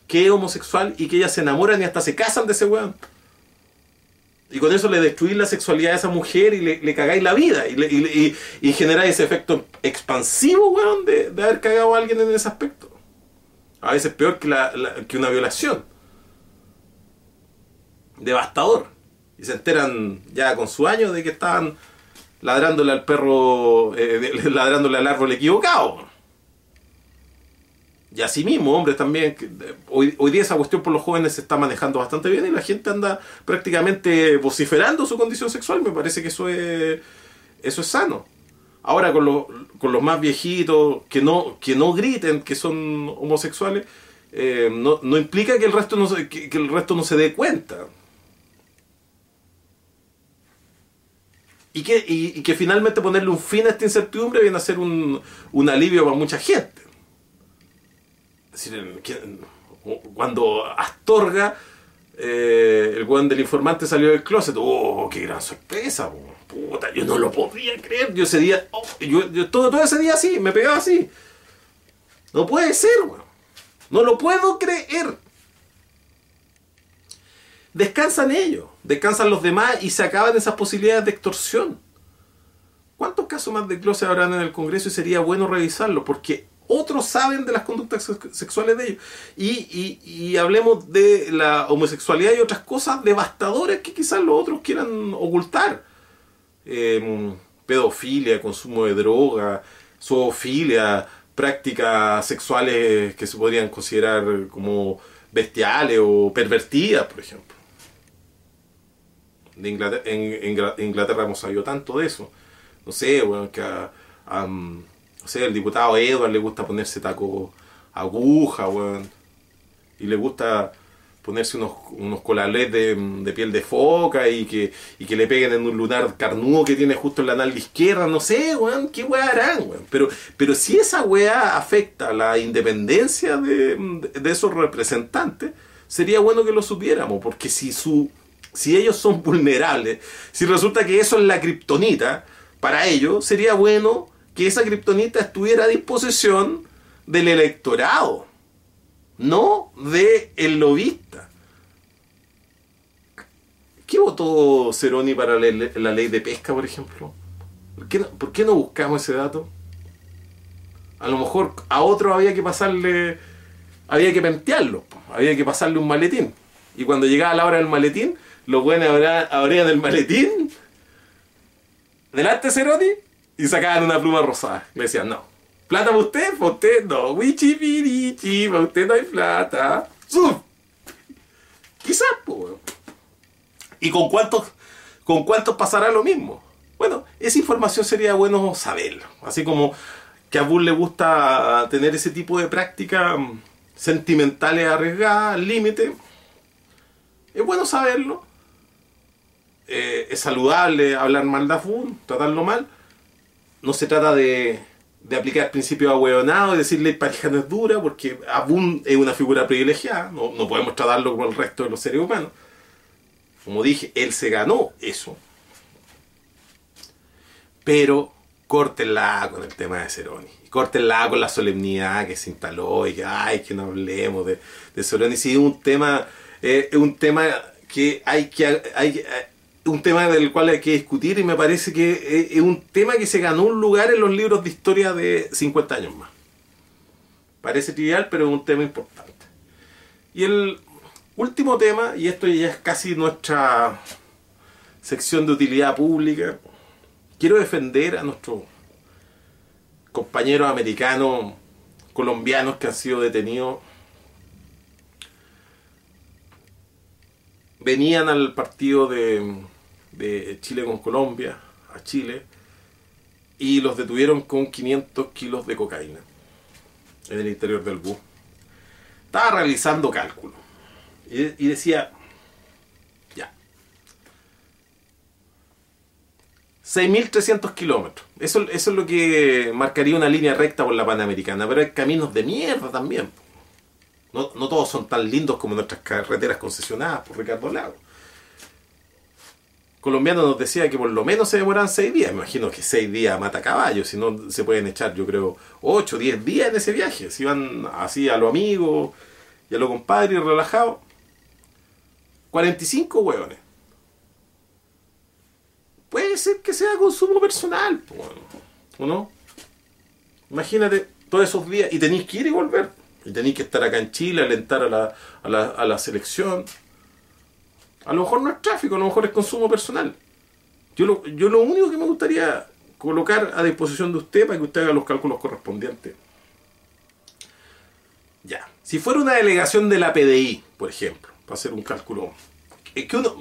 que es homosexual y que ellas se enamoran y hasta se casan de ese weón. Y con eso le destruís la sexualidad a esa mujer y le, cagáis la vida. Y, y, generáis ese efecto expansivo, weón, de, haber cagado a alguien en ese aspecto. A veces peor que, que una violación. Devastador. Y se enteran ya con su año de que estaban ladrándole al perro, eh, ladrándole al árbol equivocado. Y así mismo, hombres también, hoy, hoy día esa cuestión por los jóvenes se está manejando bastante bien y la gente anda prácticamente vociferando su condición sexual, me parece que eso es, eso es sano. Ahora con, los, con los más viejitos, que no, que no griten que son homosexuales, eh, no, no, implica que el, resto no, que, el resto no se dé cuenta. Y que, y, que finalmente ponerle un fin a esta incertidumbre viene a ser un, un alivio para mucha gente cuando Astorga, eh, el weón del informante salió del closet, ¡oh, qué gran sorpresa! Yo no lo podía creer. Yo ese día, oh, yo, todo, todo ese día así, me pegaba así. No puede ser, weón. No lo puedo creer. Descansan ellos, descansan los demás y se acaban esas posibilidades de extorsión. ¿Cuántos casos más de closet habrán en el Congreso y sería bueno revisarlo? Porque otros saben de las conductas sexuales de ellos. Y, hablemos de la homosexualidad y otras cosas devastadoras que quizás los otros quieran ocultar. Em, pedofilia, consumo de droga, zoofilia, prácticas sexuales que se podrían considerar como bestiales o pervertidas, por ejemplo. De en, Inglaterra hemos sabido tanto de eso. No sé, bueno, que a, o sea, el diputado Edward le gusta ponerse taco aguja, weón. Y le gusta ponerse unos, unos colales de, piel de foca y que, que le peguen en un lunar carnudo que tiene justo en la nalga izquierda, no sé, weón, qué weá harán, weón. Pero, pero si esa weá afecta la independencia de, de, esos representantes, sería bueno que lo supiéramos, porque si su si ellos son vulnerables, si resulta que eso es la kriptonita, para ellos sería bueno que esa kriptonita estuviera a disposición del electorado, no de el lobista. ¿Qué votó Ceroni para la ley de pesca, por ejemplo? ¿Por qué, no, buscamos ese dato? A lo mejor a otro había que pasarle, había que pentearlo, había que pasarle un maletín. Y cuando llegaba la hora del maletín, los buenos abrían el maletín. Delante Ceroni, y sacaban una pluma rosada. Me decían, no. ¿Plata para usted? Para usted no. Wichipirichi, para usted no hay plata. ¡Suf! Quizás, pues. ¿Y con cuántos, con cuántos pasará lo mismo? Bueno, esa información sería bueno saberlo. Así como que a Bull le gusta tener ese tipo de prácticas mm, sentimentales arriesgadas, al límite. Es bueno saberlo. Eh, es saludable hablar mal de Abul, tratarlo mal no se trata de, de aplicar principios ahueonados y decirle pareja no es dura, porque Abun es una figura privilegiada, no, no podemos tratarlo como el resto de los seres humanos. Como dije, él se ganó eso. Pero córtenla con el tema de Ceroni. Córtenla con la solemnidad que se instaló y que, ay, que no hablemos de, de Ceroni. Sí, es un tema, eh, un tema que hay que, hay, un tema del cual hay que discutir y me parece que es un tema que se ganó un lugar en los libros de historia de 50 años más. Parece trivial, pero es un tema importante. Y el último tema, y esto ya es casi nuestra sección de utilidad pública, quiero defender a nuestros compañeros americanos, colombianos que han sido detenidos venían al partido de de Chile con Colombia a Chile y los detuvieron con 500 kilos de cocaína en el interior del bus. Estaba realizando cálculos y, decía, ya, 6.300 kilómetros. Eso, eso es lo que marcaría una línea recta por la Panamericana, pero hay caminos de mierda también. No, no todos son tan lindos como nuestras carreteras concesionadas por Ricardo Lago. Colombiano nos decía que por lo menos se demoran 6 días. Me imagino que 6 días mata caballos, si no se pueden echar, yo creo, 8, 10 días en ese viaje. Si van así a lo amigos y a lo compadres relajados. 45 hueones. Puede ser que sea consumo personal, ¿o no? Imagínate todos esos días y tenéis que ir y volver. Y tenéis que estar acá en Chile, alentar a la, a la, a la selección. A lo mejor no es tráfico, a lo mejor es consumo personal. Yo lo, yo lo único que me gustaría colocar a disposición de usted para que usted haga los cálculos correspondientes. Ya. Si fuera una delegación de la PDI, por ejemplo, para hacer un cálculo. Es que uno.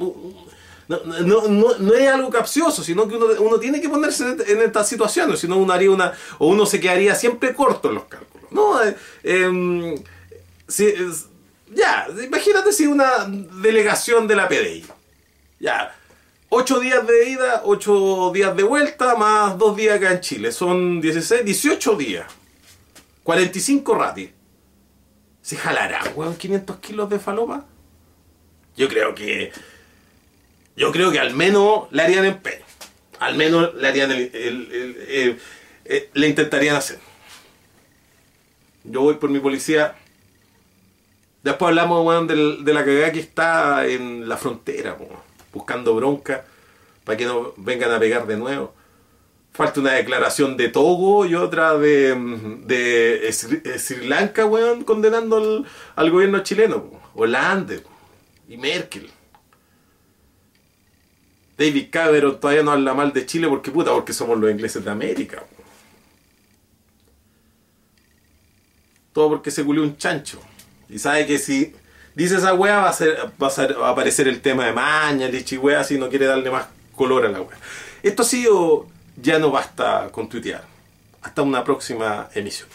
No, no, no, es algo capcioso, sino que uno, uno tiene que ponerse en estas situaciones, si no uno haría una. o uno se quedaría siempre corto en los cálculos. No, eh, eh, si, ya, imagínate si una delegación de la PDI. Ya, 8 días de ida, 8 días de vuelta, más 2 días acá en Chile. Son 16, 18 días. 45 ratis. ¿Se jalará, weón, 500 kilos de falopa? Yo creo que. Yo creo que al menos le harían empeño. Al menos le harían el, el, el, le intentarían hacer. Yo voy por mi policía Después hablamos, weón, de, la cagada que está en la frontera, buscando bronca para que no vengan a pegar de nuevo. Falta una declaración de Togo y otra de, de Sri Lanka, weón, condenando al, gobierno chileno. Hollande y Merkel. David Cameron todavía no habla mal de Chile porque puta, porque somos los ingleses de América. Todo porque se culió un chancho. Y sabe que si dice esa wea va a, ser, va a, aparecer el tema de maña, lichi wea, si no quiere darle más color a la wea. Esto ha sido Ya no basta con tuitear. Hasta una próxima emisión.